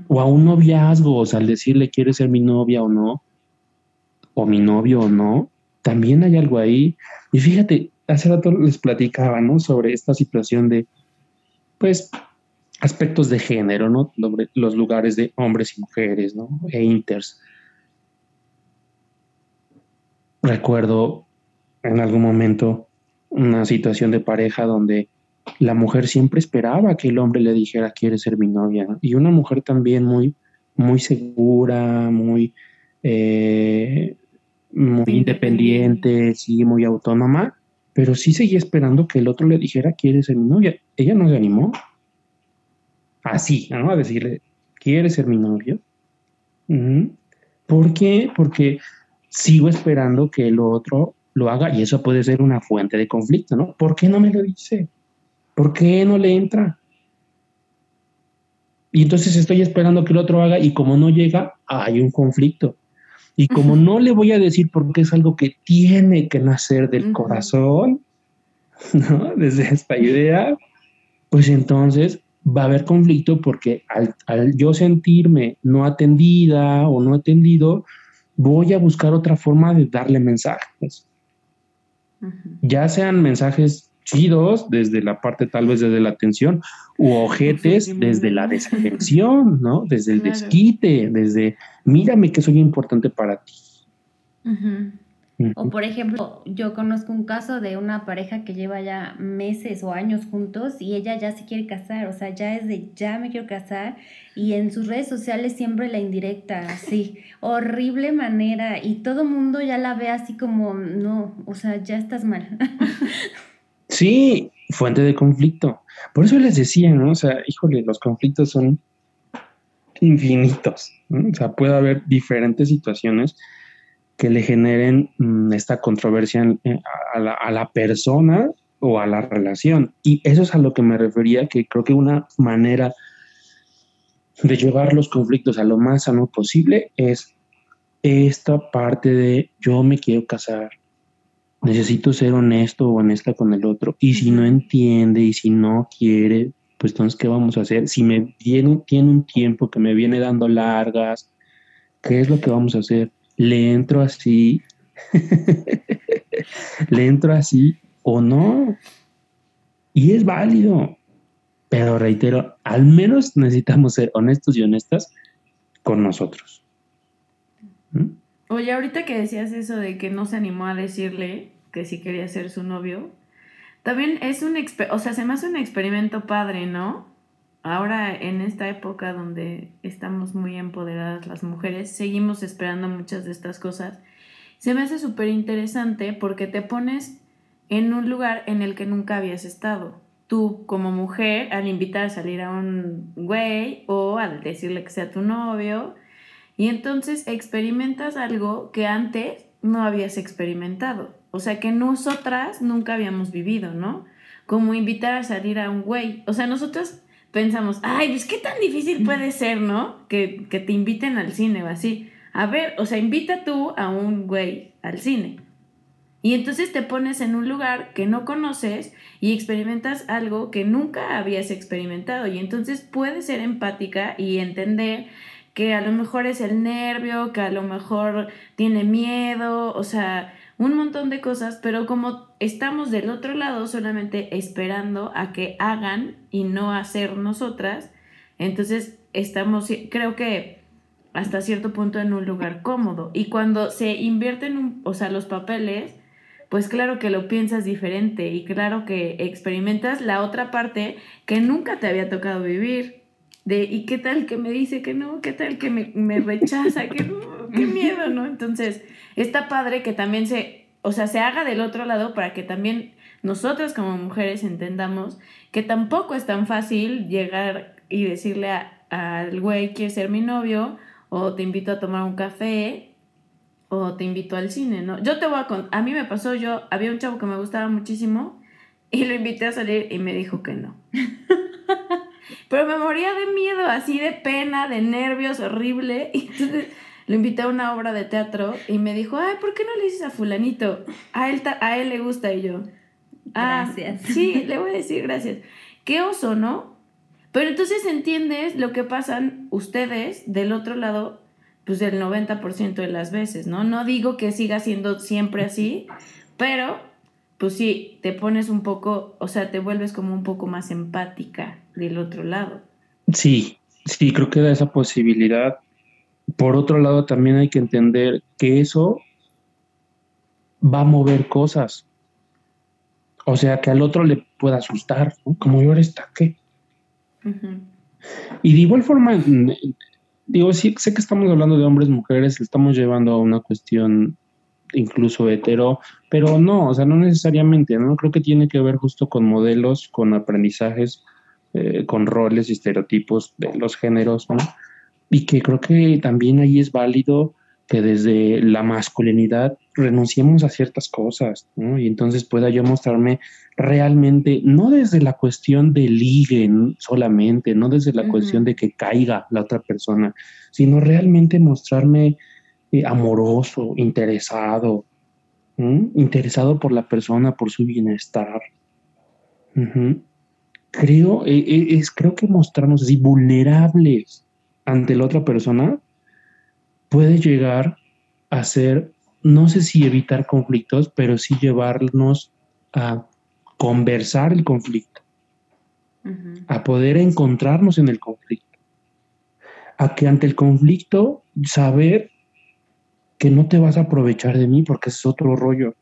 S3: O a un noviazgo, o sea, al decirle quieres ser mi novia o no, o mi novio o no, también hay algo ahí. Y fíjate, hace rato les platicaba, ¿no? Sobre esta situación de, pues, aspectos de género, ¿no? Los lugares de hombres y mujeres, ¿no? E inters. Recuerdo en algún momento una situación de pareja donde la mujer siempre esperaba que el hombre le dijera quiere ser mi novia y una mujer también muy muy segura muy eh, muy independiente sí muy autónoma pero sí seguía esperando que el otro le dijera quiere ser mi novia ella no se animó. Así ¿no? a decirle quiere ser mi novio ¿por qué? porque sigo esperando que el otro lo haga y eso puede ser una fuente de conflicto, ¿no? ¿Por qué no me lo dice? ¿Por qué no le entra? Y entonces estoy esperando que el otro haga y como no llega, hay un conflicto. Y como no le voy a decir porque es algo que tiene que nacer del corazón, [LAUGHS] ¿no? Desde esta idea, pues entonces va a haber conflicto porque al, al yo sentirme no atendida o no atendido, voy a buscar otra forma de darle mensajes. Ya sean mensajes chidos desde la parte tal vez desde la atención u ojetes desde la desafección, ¿no? Desde el desquite, desde mírame que soy importante para ti.
S1: O por ejemplo, yo conozco un caso de una pareja que lleva ya meses o años juntos y ella ya se quiere casar, o sea, ya es de ya me quiero casar y en sus redes sociales siempre la indirecta, así, horrible manera y todo mundo ya la ve así como, no, o sea, ya estás mal. [LAUGHS]
S3: Sí, fuente de conflicto. Por eso les decía, ¿no? O sea, híjole, los conflictos son infinitos. O sea, puede haber diferentes situaciones que le generen mm, esta controversia eh, a, la, a, la, persona o a la relación. Y eso es a lo que me refería, que creo que una manera de llevar los conflictos a lo más sano posible es esta parte de yo me quiero casar, necesito ser honesto o honesta con el otro. Y si no entiende y si no quiere, pues entonces, ¿qué vamos a hacer? Si me viene, tiene un tiempo que me viene dando largas, ¿qué es lo que vamos a hacer? Le entro así, [LAUGHS] le entro así o no. Y es válido. Pero reitero, al menos necesitamos ser honestos y honestas con nosotros.
S2: ¿Mm? Oye, ahorita que decías eso de que no se animó a decirle que sí quería ser su novio, también es un, o sea, se me hace un experimento padre, ¿no? Ahora en esta época donde estamos muy empoderadas las mujeres, seguimos esperando muchas de estas cosas. Se me hace súper interesante porque te pones en un lugar en el que nunca habías estado. Tú como mujer, al invitar a salir a un güey o al decirle que sea tu novio, y entonces experimentas algo que antes no habías experimentado. O sea, que nosotras nunca habíamos vivido, ¿no? Como invitar a salir a un güey. O sea, nosotras pensamos, ay, pues qué tan difícil puede ser, ¿no? Que, te inviten al cine o así. A ver, o sea, invita tú a un güey al cine. Y entonces te pones en un lugar que no conoces y experimentas algo que nunca habías experimentado. Y entonces puedes ser empática y entender que a lo mejor es el nervio, que a lo mejor tiene miedo, o sea, un montón de cosas, pero como estamos del otro lado solamente esperando a que hagan y no hacer nosotras, entonces estamos, creo que hasta cierto punto en un lugar cómodo. Y cuando se invierten, un, o sea, los papeles, pues claro que lo piensas diferente y claro que experimentas la otra parte que nunca te había tocado vivir. De, ¿y qué tal que me dice que no? ¿Qué tal que me, me rechaza? ¿Qué, qué miedo, ¿no? Entonces, está padre que también se, o sea, se haga del otro lado para que también nosotras como mujeres entendamos que tampoco es tan fácil llegar y decirle al güey, ¿quieres ser mi novio? O te invito a tomar un café o te invito al cine, ¿no? Yo te voy a contar, a mí me pasó, yo había un chavo que me gustaba muchísimo y lo invité a salir y me dijo que no. [LAUGHS] Pero me moría de miedo, así de pena, de nervios, horrible. Y [LAUGHS] entonces lo invité a una obra de teatro y me dijo, ay, ¿por qué no le dices a fulanito? A él, a él le gusta y yo. Ah, gracias. Sí, le voy a decir gracias. Qué oso, ¿no? Pero entonces entiendes lo que pasan ustedes del otro lado pues el 90% de las veces, ¿no? No digo que siga siendo siempre así, pero pues sí, te pones un poco, o sea, te vuelves como un poco más empática del otro lado.
S3: Sí, sí, creo que da esa posibilidad. Por otro lado, también hay que entender que eso va a mover cosas. O sea, que al otro le pueda asustar, ¿no? Como yo está, ¿qué? Y de igual forma, digo, sí, sé que estamos hablando de hombres, mujeres, estamos llevando a una cuestión incluso hetero, pero no, o sea, no necesariamente, ¿no? Creo que tiene que ver justo con modelos, con aprendizajes, eh, con roles y estereotipos de los géneros, ¿no? Y que creo que también ahí es válido que desde la masculinidad renunciemos a ciertas cosas, ¿no? Y entonces pueda yo mostrarme realmente, no desde la cuestión de ligue solamente, no desde la cuestión de que caiga la otra persona, sino realmente mostrarme amoroso, interesado, interesado por la persona, por su bienestar. Creo, eh, eh, es, creo que mostrarnos así vulnerables ante la otra persona puede llegar a ser, no sé si evitar conflictos, pero sí llevarnos a conversar el conflicto, a poder encontrarnos en el conflicto, a que ante el conflicto saber que no te vas a aprovechar de mí porque es otro rollo,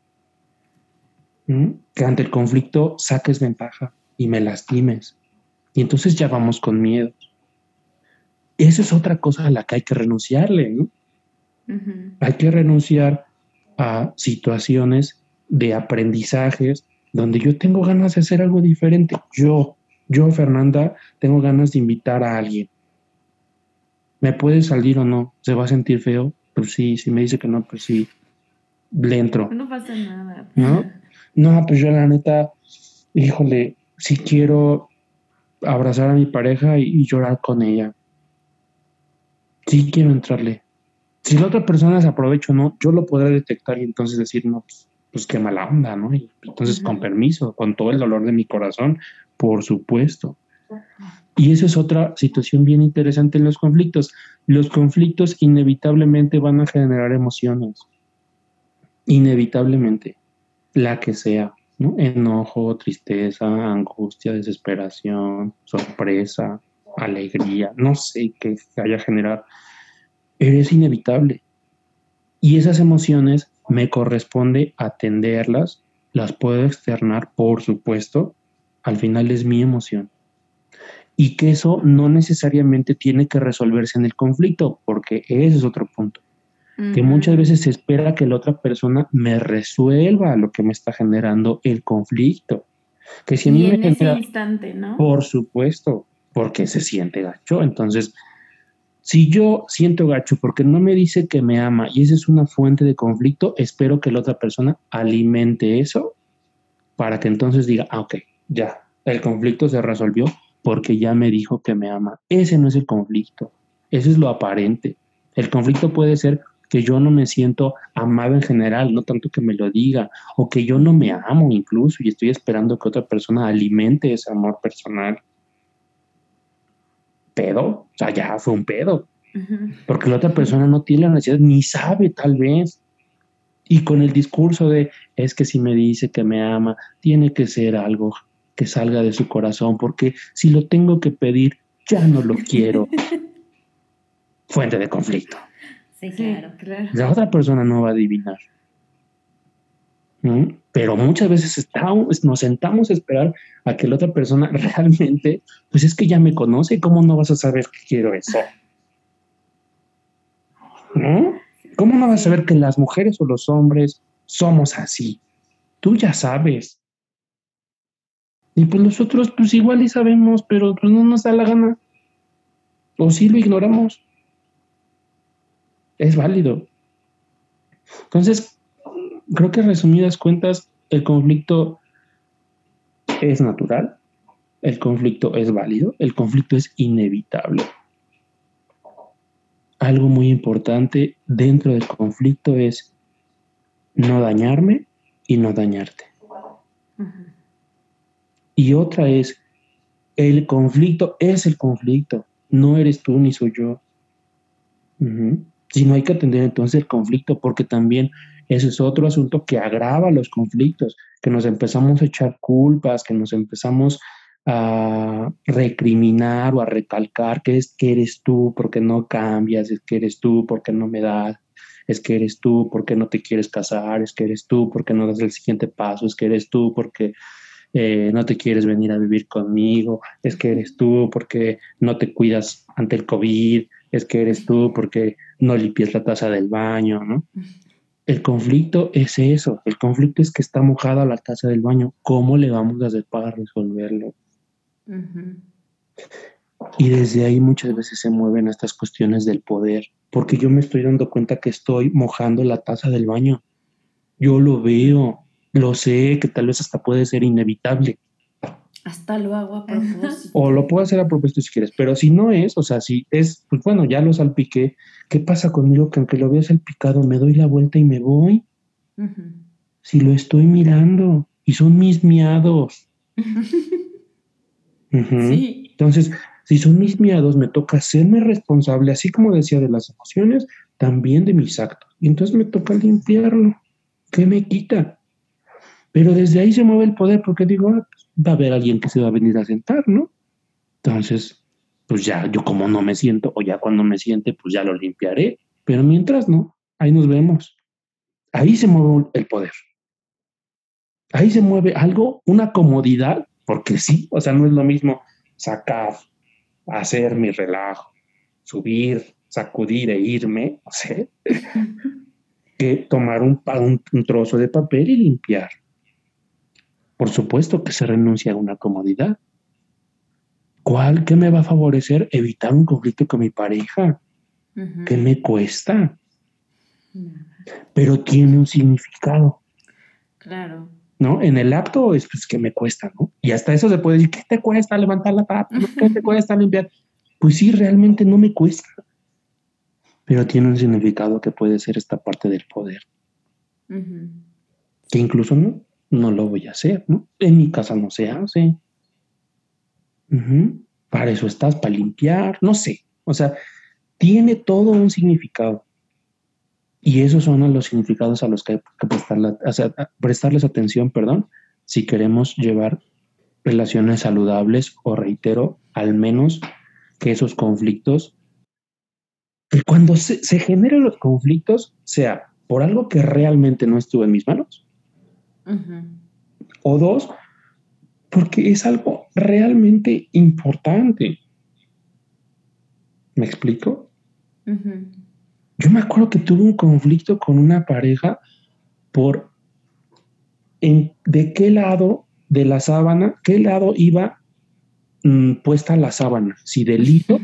S3: que ante el conflicto saques ventaja y me lastimes. Y entonces ya vamos con miedo. Esa es otra cosa a la que hay que renunciarle. ¿no? Hay que renunciar a situaciones de aprendizajes donde yo tengo ganas de hacer algo diferente. Yo, yo, Fernanda, tengo ganas de invitar a alguien. ¿Me puede salir o no? ¿Se va a sentir feo? Pues sí, si me dice que no, pues sí, le entro.
S2: No pasa nada.
S3: ¿No? No, pues yo la neta, híjole, si quiero abrazar a mi pareja y llorar con ella. Sí quiero entrarle. Si la otra persona se aprovecha o no, yo lo podré detectar y entonces decir, no, pues, pues qué mala onda, ¿no? Y entonces, con permiso, con todo el dolor de mi corazón, por supuesto. Y esa es otra situación bien interesante en los conflictos. Los conflictos inevitablemente van a generar emociones. Inevitablemente. La que sea. ¿no? Enojo, tristeza, angustia, desesperación, sorpresa, alegría, no sé qué haya generar es inevitable. Y esas emociones me corresponde atenderlas, las puedo externar, por supuesto, al final es mi emoción. Y que eso no necesariamente tiene que resolverse en el conflicto, porque ese es otro punto. Que muchas veces se espera que la otra persona me resuelva lo que me está generando el conflicto. Que si
S2: y en ese instante, ¿no?
S3: Por supuesto, porque se siente gacho. Entonces, si yo siento gacho porque no me dice que me ama y esa es una fuente de conflicto, espero que la otra persona alimente eso para que entonces diga, ah, ok, ya, el conflicto se resolvió porque ya me dijo que me ama. Ese no es el conflicto, ese es lo aparente. El conflicto puede ser que yo no me siento amado en general, no tanto que me lo diga, o que yo no me amo incluso y estoy esperando que otra persona alimente ese amor personal. Pedo, o sea, ya fue un pedo, porque la otra persona no tiene la necesidad, ni sabe tal vez. Y con el discurso de, es que si me dice que me ama, tiene que ser algo que salga de su corazón, porque si lo tengo que pedir, ya no lo quiero. [LAUGHS] Fuente de conflicto.
S1: Sí, claro.
S3: La otra persona no va a adivinar. Pero muchas veces estamos, nos sentamos a esperar a que la otra persona [LAUGHS] realmente, pues es que ya me conoce, ¿cómo no vas a saber que quiero eso? ¿Cómo no vas a saber que las mujeres o los hombres somos así? Tú ya sabes. Y pues nosotros, pues igual y sabemos, pero pues no nos da la gana. O sí lo ignoramos. Es válido. Entonces, creo que resumidas cuentas, el conflicto es natural, el conflicto es válido, el conflicto es inevitable. Algo muy importante dentro del conflicto es no dañarme y no dañarte. Y otra es, el conflicto es el conflicto, no eres tú ni soy yo. Si no hay que atender entonces el conflicto, porque también ese es otro asunto que agrava los conflictos, que nos empezamos a echar culpas, que nos empezamos a recriminar o a recalcar que es que eres tú porque no cambias, es que eres tú porque no me das, es que eres tú porque no te quieres casar, es que eres tú porque no das el siguiente paso, es que eres tú porque eh, no te quieres venir a vivir conmigo, es que eres tú porque no te cuidas ante el COVID, es que eres tú porque no limpias la taza del baño, ¿no? El conflicto es eso, el conflicto es que está mojada la taza del baño, ¿cómo le vamos a hacer para resolverlo? Y desde ahí muchas veces se mueven estas cuestiones del poder, porque yo me estoy dando cuenta que estoy mojando la taza del baño. Yo lo veo, lo sé que tal vez hasta puede ser inevitable.
S2: Hasta lo hago a propósito.
S3: O lo puedo hacer a propósito si quieres, pero si no es, o sea, si es, pues bueno, ya lo salpiqué, ¿qué pasa conmigo que aunque lo vea salpicado me doy la vuelta y me voy? Si lo estoy mirando y son mis miados. [LAUGHS] Entonces, si son mis miados, me toca serme responsable, así como decía de las emociones, también de mis actos. Y entonces me toca limpiarlo. ¿Qué me quita? Pero desde ahí se mueve el poder porque digo, ah, pues, va a haber alguien que se va a venir a sentar, ¿no? Entonces, pues ya yo como no me siento o ya cuando me siente, pues ya lo limpiaré. Pero mientras no, ahí nos vemos. Ahí se mueve el poder. Ahí se mueve algo, una comodidad, porque sí, o sea, no es lo mismo sacar, hacer mi relajo, subir, sacudir e irme, [LAUGHS] no sé, que tomar un, un trozo de papel y limpiar. Por supuesto que se renuncia a una comodidad. ¿Cuál que me va a favorecer? Evitar un conflicto con mi pareja. ¿Qué me cuesta? Pero tiene un significado.
S2: Claro.
S3: ¿No? En el acto es pues que me cuesta, ¿no? Y hasta eso se puede decir, ¿qué te cuesta levantar la tapa? ¿Qué te [LAUGHS] cuesta limpiar? Pues sí, realmente no me cuesta. Pero tiene un significado que puede ser esta parte del poder. Que incluso no, no lo voy a hacer, ¿no? En mi casa no se hace. Para eso estás, para limpiar, no sé. O sea, tiene todo un significado. Y esos son los significados a los que hay que prestarles atención, perdón, si queremos llevar relaciones saludables o reitero, al menos que esos conflictos, que cuando se, se generen los conflictos, sea por algo que realmente no estuvo en mis manos, o dos, porque es algo realmente importante. ¿Me explico? Yo me acuerdo que tuve un conflicto con una pareja por en, de qué lado de la sábana, qué lado iba mm, puesta la sábana, si del liso,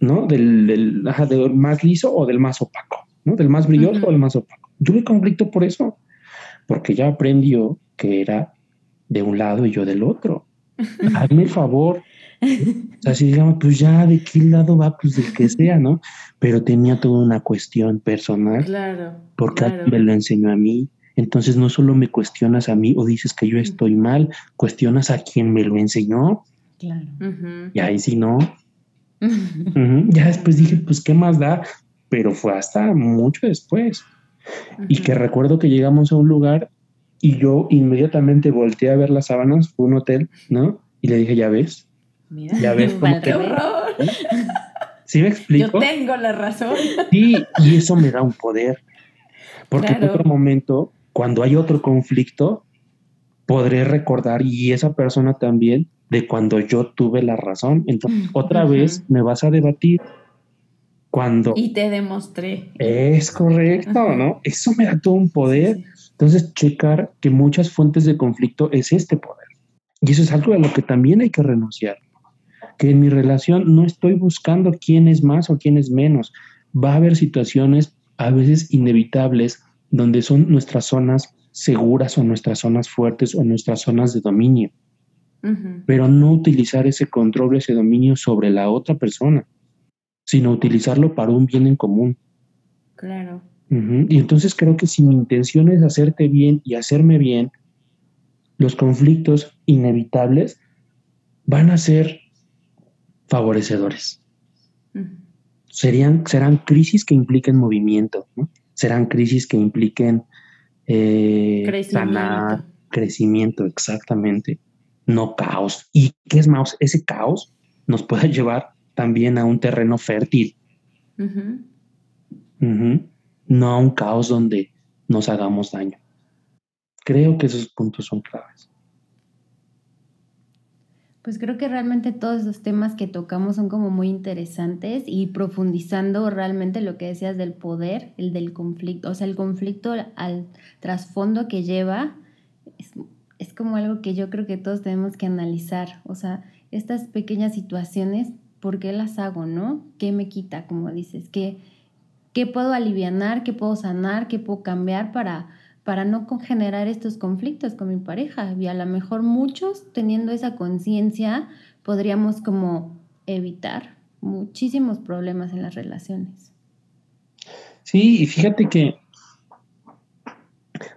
S3: ¿no? Del, del, más liso o del más opaco, ¿no? Del más brilloso o del más opaco. Tuve conflicto por eso porque ya aprendió que era de un lado y yo del otro. [LAUGHS] Hazme el favor. O sea, si digamos, pues ya de qué lado va, pues del que sea, ¿no? Pero tenía toda una cuestión personal.
S2: Claro.
S3: Porque
S2: claro.
S3: me lo enseñó a mí. Entonces no solo me cuestionas a mí o dices que yo estoy mal, cuestionas a quien me lo enseñó.
S1: Claro.
S3: Y ahí sí no. [LAUGHS] Ya después dije, pues qué más da, pero fue hasta mucho después. Y que recuerdo que llegamos a un lugar y yo inmediatamente volteé a ver las sábanas, fue un hotel, ¿no? Y le dije, ya ves,
S1: Mira.
S3: Ya ves [LAUGHS] cómo
S1: Al
S2: ¡Qué
S1: revés.
S2: horror!
S3: ¿sí me
S2: Yo
S3: explico?
S2: tengo la razón.
S3: Sí, y eso me da un poder. Porque en otro momento, cuando hay otro conflicto, podré recordar y esa persona también de cuando yo tuve la razón. Entonces, otra vez me vas a debatir cuando
S2: Y te demostré.
S3: es correcto, ¿no? Eso me da todo un poder.
S2: Sí,
S3: Entonces, checar que muchas fuentes de conflicto es este poder. Y eso es algo a lo que también hay que renunciar. Que en mi relación no estoy buscando quién es más o quién es menos. Va a haber situaciones a veces inevitables donde son nuestras zonas seguras o nuestras zonas fuertes o nuestras zonas de dominio, pero no utilizar ese control, ese dominio sobre la otra persona, sino utilizarlo para un bien en común.
S2: Claro.
S3: Y entonces creo que si mi intención es hacerte bien y hacerme bien, los conflictos inevitables van a ser favorecedores. Serían, serán crisis que impliquen movimiento, ¿no? serán crisis que impliquen eh,
S2: Crecimiento.
S3: sanar, crecimiento, exactamente, no caos. ¿Y qué es más? Ese caos nos puede [LAUGHS] llevar también a un terreno fértil,
S2: Ujú.
S3: Ujú. no a un caos donde nos hagamos daño. Creo que esos puntos son claves.
S1: Pues creo que realmente todos los temas que tocamos son como muy interesantes y profundizando realmente lo que decías del poder, el del conflicto, o sea, el conflicto al trasfondo que lleva es, es como algo que yo creo que todos tenemos que analizar, o sea, estas pequeñas situaciones, ¿por qué las hago, no? ¿Qué me quita, como dices? ¿Qué, qué puedo alivianar, qué puedo sanar, qué puedo cambiar para para no generar estos conflictos con mi pareja. Y a lo mejor muchos teniendo esa conciencia podríamos como evitar muchísimos problemas en las relaciones.
S3: Sí, y fíjate que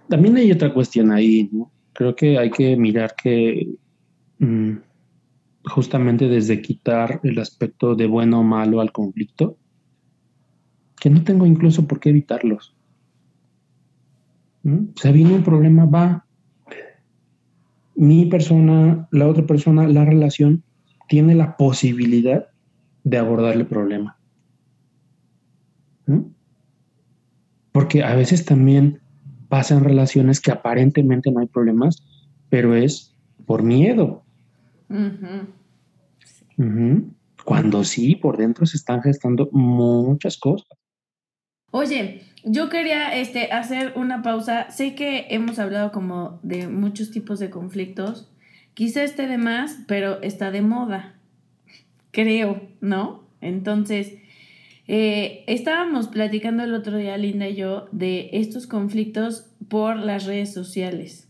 S3: también hay otra cuestión ahí, ¿no? Creo que hay que mirar que mm, justamente desde quitar el aspecto de bueno o malo al conflicto, que no tengo incluso por qué evitarlos. ¿Mm? O sea, viene un problema, va. Mi persona, la otra persona, la relación, tiene la posibilidad de abordar el problema. ¿Mm? Porque a veces también pasan relaciones que aparentemente no hay problemas, pero es por miedo.
S2: Ujú.
S3: Cuando sí, por dentro se están gestando muchas cosas.
S2: Oye, yo quería este, hacer una pausa. Sé que hemos hablado como de muchos tipos de conflictos. Quizá esté de más, pero está de moda. Creo, ¿no? Entonces, eh, estábamos platicando el otro día, Linda y yo, de estos conflictos por las redes sociales.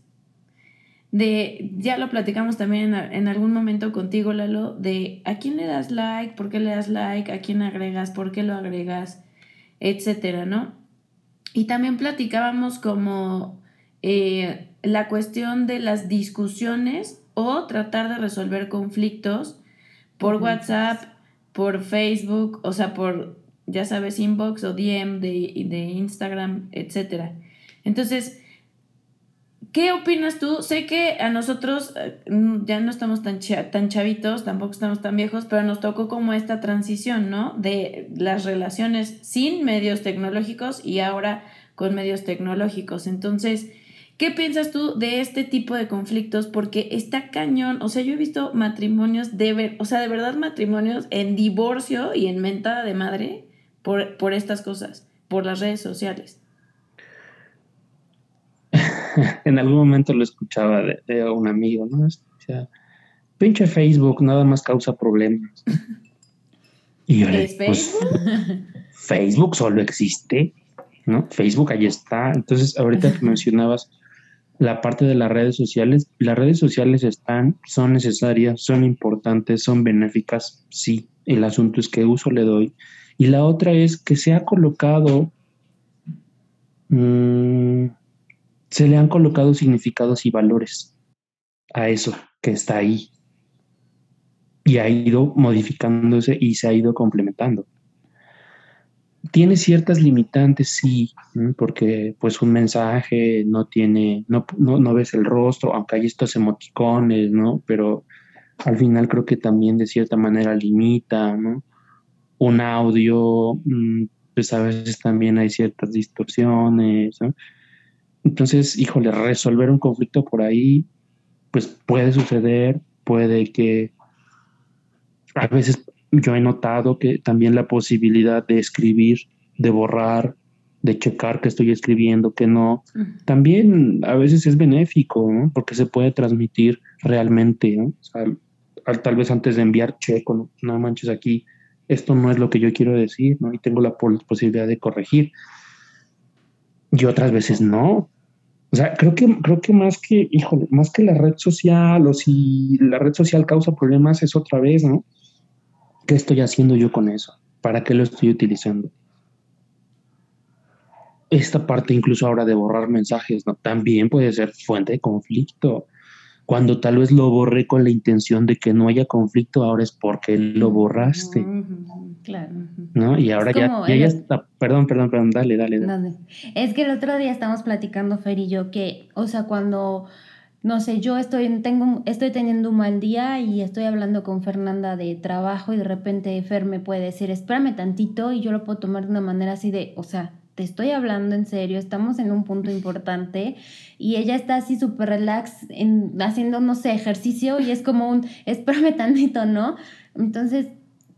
S2: De, ya lo platicamos también en, en algún momento contigo, Lalo, de a quién le das like, por qué le das like, a quién agregas, por qué lo agregas etcétera, ¿no? Y también platicábamos como eh, la cuestión de las discusiones o tratar de resolver conflictos por. WhatsApp, por Facebook, o sea, por, ya sabes, inbox o DM de, de Instagram, etcétera. Entonces, ¿Qué opinas tú? Sé que a nosotros eh, ya no estamos tan, tan chavitos, tampoco estamos tan viejos, pero nos tocó como esta transición, ¿no? De las relaciones sin medios tecnológicos y ahora con medios tecnológicos. Entonces, ¿qué piensas tú de este tipo de conflictos? Porque está cañón, o sea, yo he visto matrimonios de ver, o sea, de verdad matrimonios en divorcio y en mentada de madre por, por estas cosas, por las redes sociales. [LAUGHS]
S3: en algún momento lo escuchaba de, de un amigo, ¿no? O sea, pinche Facebook nada más causa problemas. Y yo le
S2: ¿Es
S3: pues,
S2: Facebook? [LAUGHS]
S3: Facebook solo existe, ¿no? Facebook ahí está. Entonces, ahorita que [LAUGHS] mencionabas la parte de las redes sociales, las redes sociales están, son necesarias, son importantes, son benéficas, sí. El asunto es qué uso le doy. Y la otra es que se ha colocado, mm, se le han colocado significados y valores a eso que está ahí. Y ha ido modificándose y se ha ido complementando tiene ciertas limitantes, sí, porque pues un mensaje no tiene, no, no, ves el rostro, aunque hay estos emoticones, ¿no? Pero al final creo que también de cierta manera limita, ¿no? Un audio, mm, pues a veces también hay ciertas distorsiones, ¿no? Entonces, híjole, resolver un conflicto por ahí, pues puede suceder, puede que a veces yo he notado que también la posibilidad de escribir, de borrar, de checar que estoy escribiendo, que no, también a veces es benéfico, porque se puede transmitir realmente, tal vez antes de enviar checo, no, manches aquí, esto no es lo que yo quiero decir, ¿no? Y tengo la posibilidad de corregir. Y otras veces no. O sea, creo que, creo que más que, más que la red social o si la red social causa problemas es otra vez, ¿no? ¿Qué estoy haciendo yo con eso? ¿Para qué lo estoy utilizando? Esta parte incluso ahora de borrar mensajes, ¿no? También puede ser fuente de conflicto. Cuando tal vez lo borré con la intención de que no haya conflicto, ahora es porque lo borraste. Claro. ¿No? Y ahora ya, ya, está. Perdón, perdón, perdón, dale, dale, dale.
S1: Es que el otro día estamos platicando, Fer y yo, que, o sea, cuando no sé, yo estoy, tengo, estoy teniendo un mal día y estoy hablando con Fernanda de trabajo y de repente Fer me puede decir, espérame tantito y yo lo puedo tomar de una manera así de, o sea, te estoy hablando en serio, estamos en un punto importante y ella está así súper relax en, haciendo, no sé, ejercicio y es como un, espérame tantito, ¿no? Entonces,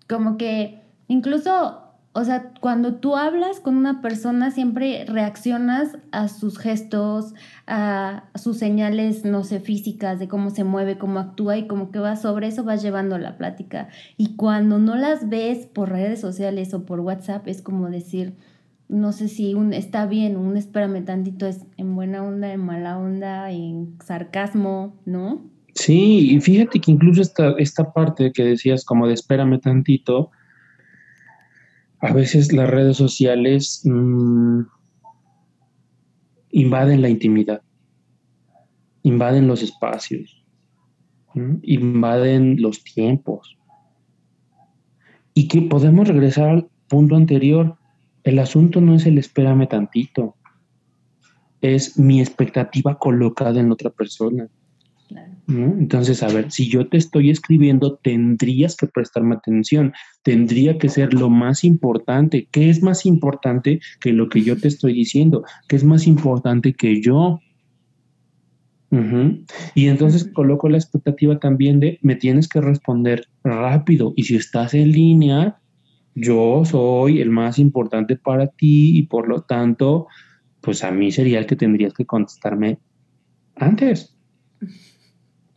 S1: como que incluso o sea, cuando tú hablas con una persona siempre reaccionas a sus gestos, a sus señales, no sé, físicas, de cómo se mueve, cómo actúa y como que vas sobre eso vas llevando la plática. Y cuando no las ves por redes sociales o por WhatsApp es como decir, no sé si un está bien, un espérame tantito es en buena onda, en mala onda, en sarcasmo, ¿no?
S3: Sí, y fíjate que incluso esta, esta parte que decías como de espérame tantito, a veces las redes sociales mm, invaden la intimidad, invaden los espacios, invaden los tiempos. Y que podemos regresar al punto anterior. El asunto no es el espérame tantito, es mi expectativa colocada en otra persona. Entonces, a ver, si yo te estoy escribiendo, tendrías que prestarme atención, tendría que ser lo más importante. ¿Qué es más importante que lo que yo te estoy diciendo? ¿Qué es más importante que yo? Y entonces coloco la expectativa también de me tienes que responder rápido y si estás en línea, yo soy el más importante para ti y por lo tanto, pues a mí sería el que tendrías que contestarme antes.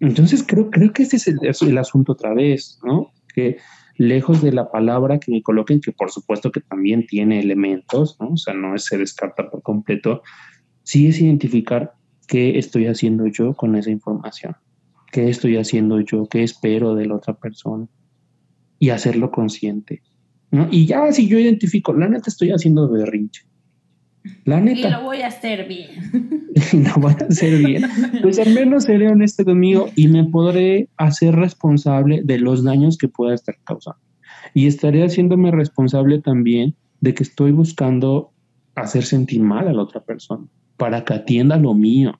S3: Entonces creo, creo que ese es el, asunto otra vez, ¿no? Que lejos de la palabra que me coloquen, que por supuesto que también tiene elementos, ¿no? O sea, no es, se descarta por completo, sí es identificar qué estoy haciendo yo con esa información, qué estoy haciendo yo, qué espero de la otra persona y hacerlo consciente, ¿no? Y ya si yo identifico, la neta estoy haciendo berrinche, la neta.
S2: Y lo voy a hacer bien. [LAUGHS]
S3: lo voy a hacer bien. [LAUGHS] Pues al menos seré honesto conmigo y me podré hacer responsable de los daños que pueda estar causando. Y estaré haciéndome responsable también de que estoy buscando hacer sentir mal a la otra persona para que atienda lo mío.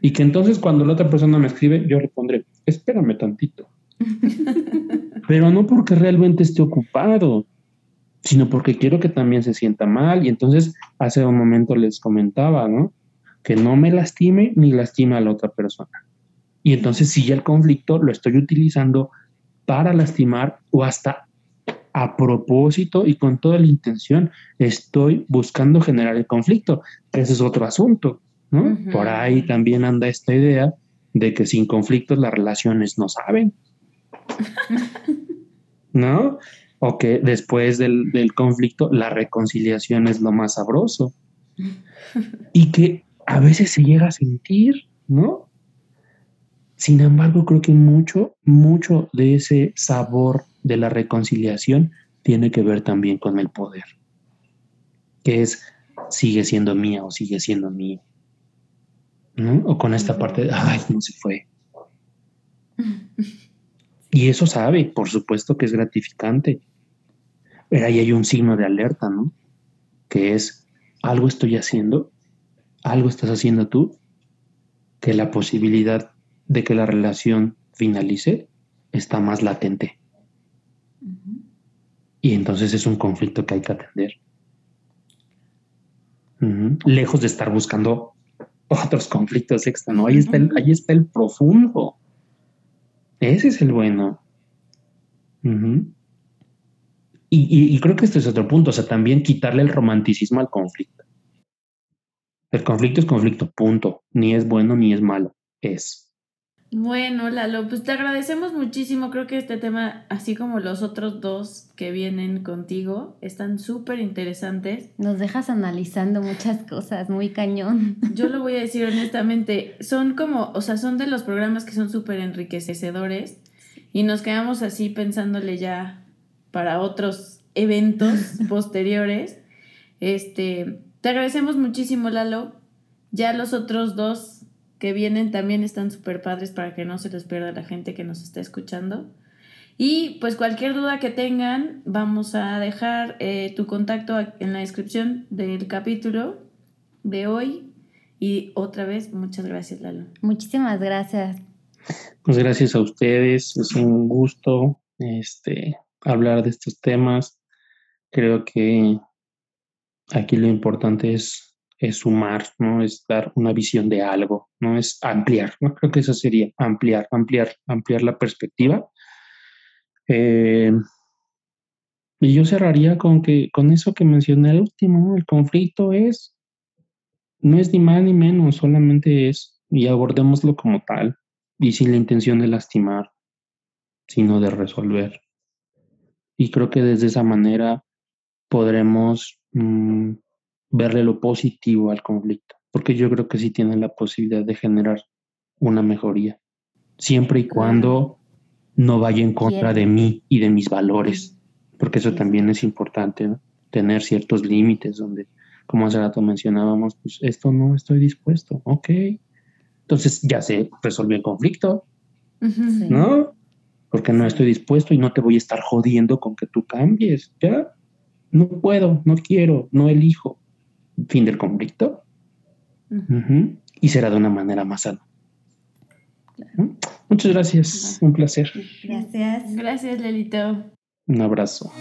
S3: Y que entonces cuando la otra persona me escribe, yo le pondré, espérame tantito. [LAUGHS] Pero no porque realmente esté ocupado, sino porque quiero que también se sienta mal. Y entonces hace un momento les comentaba, ¿no? Que no me lastime ni lastime a la otra persona. Y entonces si ya el conflicto lo estoy utilizando para lastimar o hasta a propósito y con toda la intención estoy buscando generar el conflicto. Ese es otro asunto, ¿no? Por ahí también anda esta idea de que sin conflictos las relaciones no saben. [LAUGHS] ¿No? O que después del, conflicto la reconciliación es lo más sabroso. Y que a veces se llega a sentir, ¿no? Sin embargo, creo que mucho, mucho de ese sabor de la reconciliación tiene que ver también con el poder, que es, sigue siendo mía o sigue siendo mío, ¿no? O con esta parte de, ay, no se fue. Y eso sabe, por supuesto que es gratificante, pero ahí hay un signo de alerta, ¿no? Que es, algo estoy haciendo, algo estás haciendo tú, que la posibilidad de que la relación finalice está más latente. Y entonces es un conflicto que hay que atender. Lejos de estar buscando otros conflictos extra, ¿no? Ahí está el, ahí está el profundo. Ese es el bueno. y, creo que este es otro punto, o sea, también quitarle el romanticismo al conflicto. El conflicto es conflicto, punto. Ni es bueno ni es malo, es.
S2: Bueno, Lalo, pues te agradecemos muchísimo. Creo que este tema, así como los otros dos que vienen contigo, están súper interesantes.
S1: Nos dejas analizando muchas cosas, muy cañón.
S2: Yo lo voy a decir honestamente, son como, o sea, son de los programas que son súper enriquecedores y nos quedamos así pensándole ya para otros eventos [LAUGHS] posteriores. Este, te agradecemos muchísimo, Lalo. Ya los otros dos que vienen también están súper padres para que no se les pierda la gente que nos está escuchando. Y pues cualquier duda que tengan, vamos a dejar eh, tu contacto en la descripción del capítulo de hoy. Y otra vez, muchas gracias, Lalo.
S1: Muchísimas gracias.
S3: Pues gracias a ustedes, es un gusto este, hablar de estos temas. Creo que aquí lo importante es es sumar, ¿no? Es dar una visión de algo, ¿no? Es ampliar. [LAUGHS] Creo que eso sería ampliar, ampliar, ampliar la perspectiva. Eh, y yo cerraría con que, con eso que mencioné al último, el conflicto es, no es ni más ni menos, solamente es, y abordémoslo como tal, y sin la intención de lastimar, sino de resolver. Y creo que desde esa manera podremos mm, verle lo positivo al conflicto, porque yo creo que sí tiene la posibilidad de generar una mejoría, siempre y cuando no vaya en contra de mí y de mis valores, porque eso también es importante, tener ciertos límites donde, como hace rato mencionábamos, pues esto no estoy dispuesto, ok, entonces ya se resolvió el conflicto, ¿no? Porque no estoy dispuesto y no te voy a estar jodiendo con que tú cambies, ¿ya? No puedo, no quiero, no elijo fin del conflicto y será de una manera más sana. Muchas gracias, un placer.
S1: Gracias.
S2: Gracias, Lelito.
S3: Un abrazo.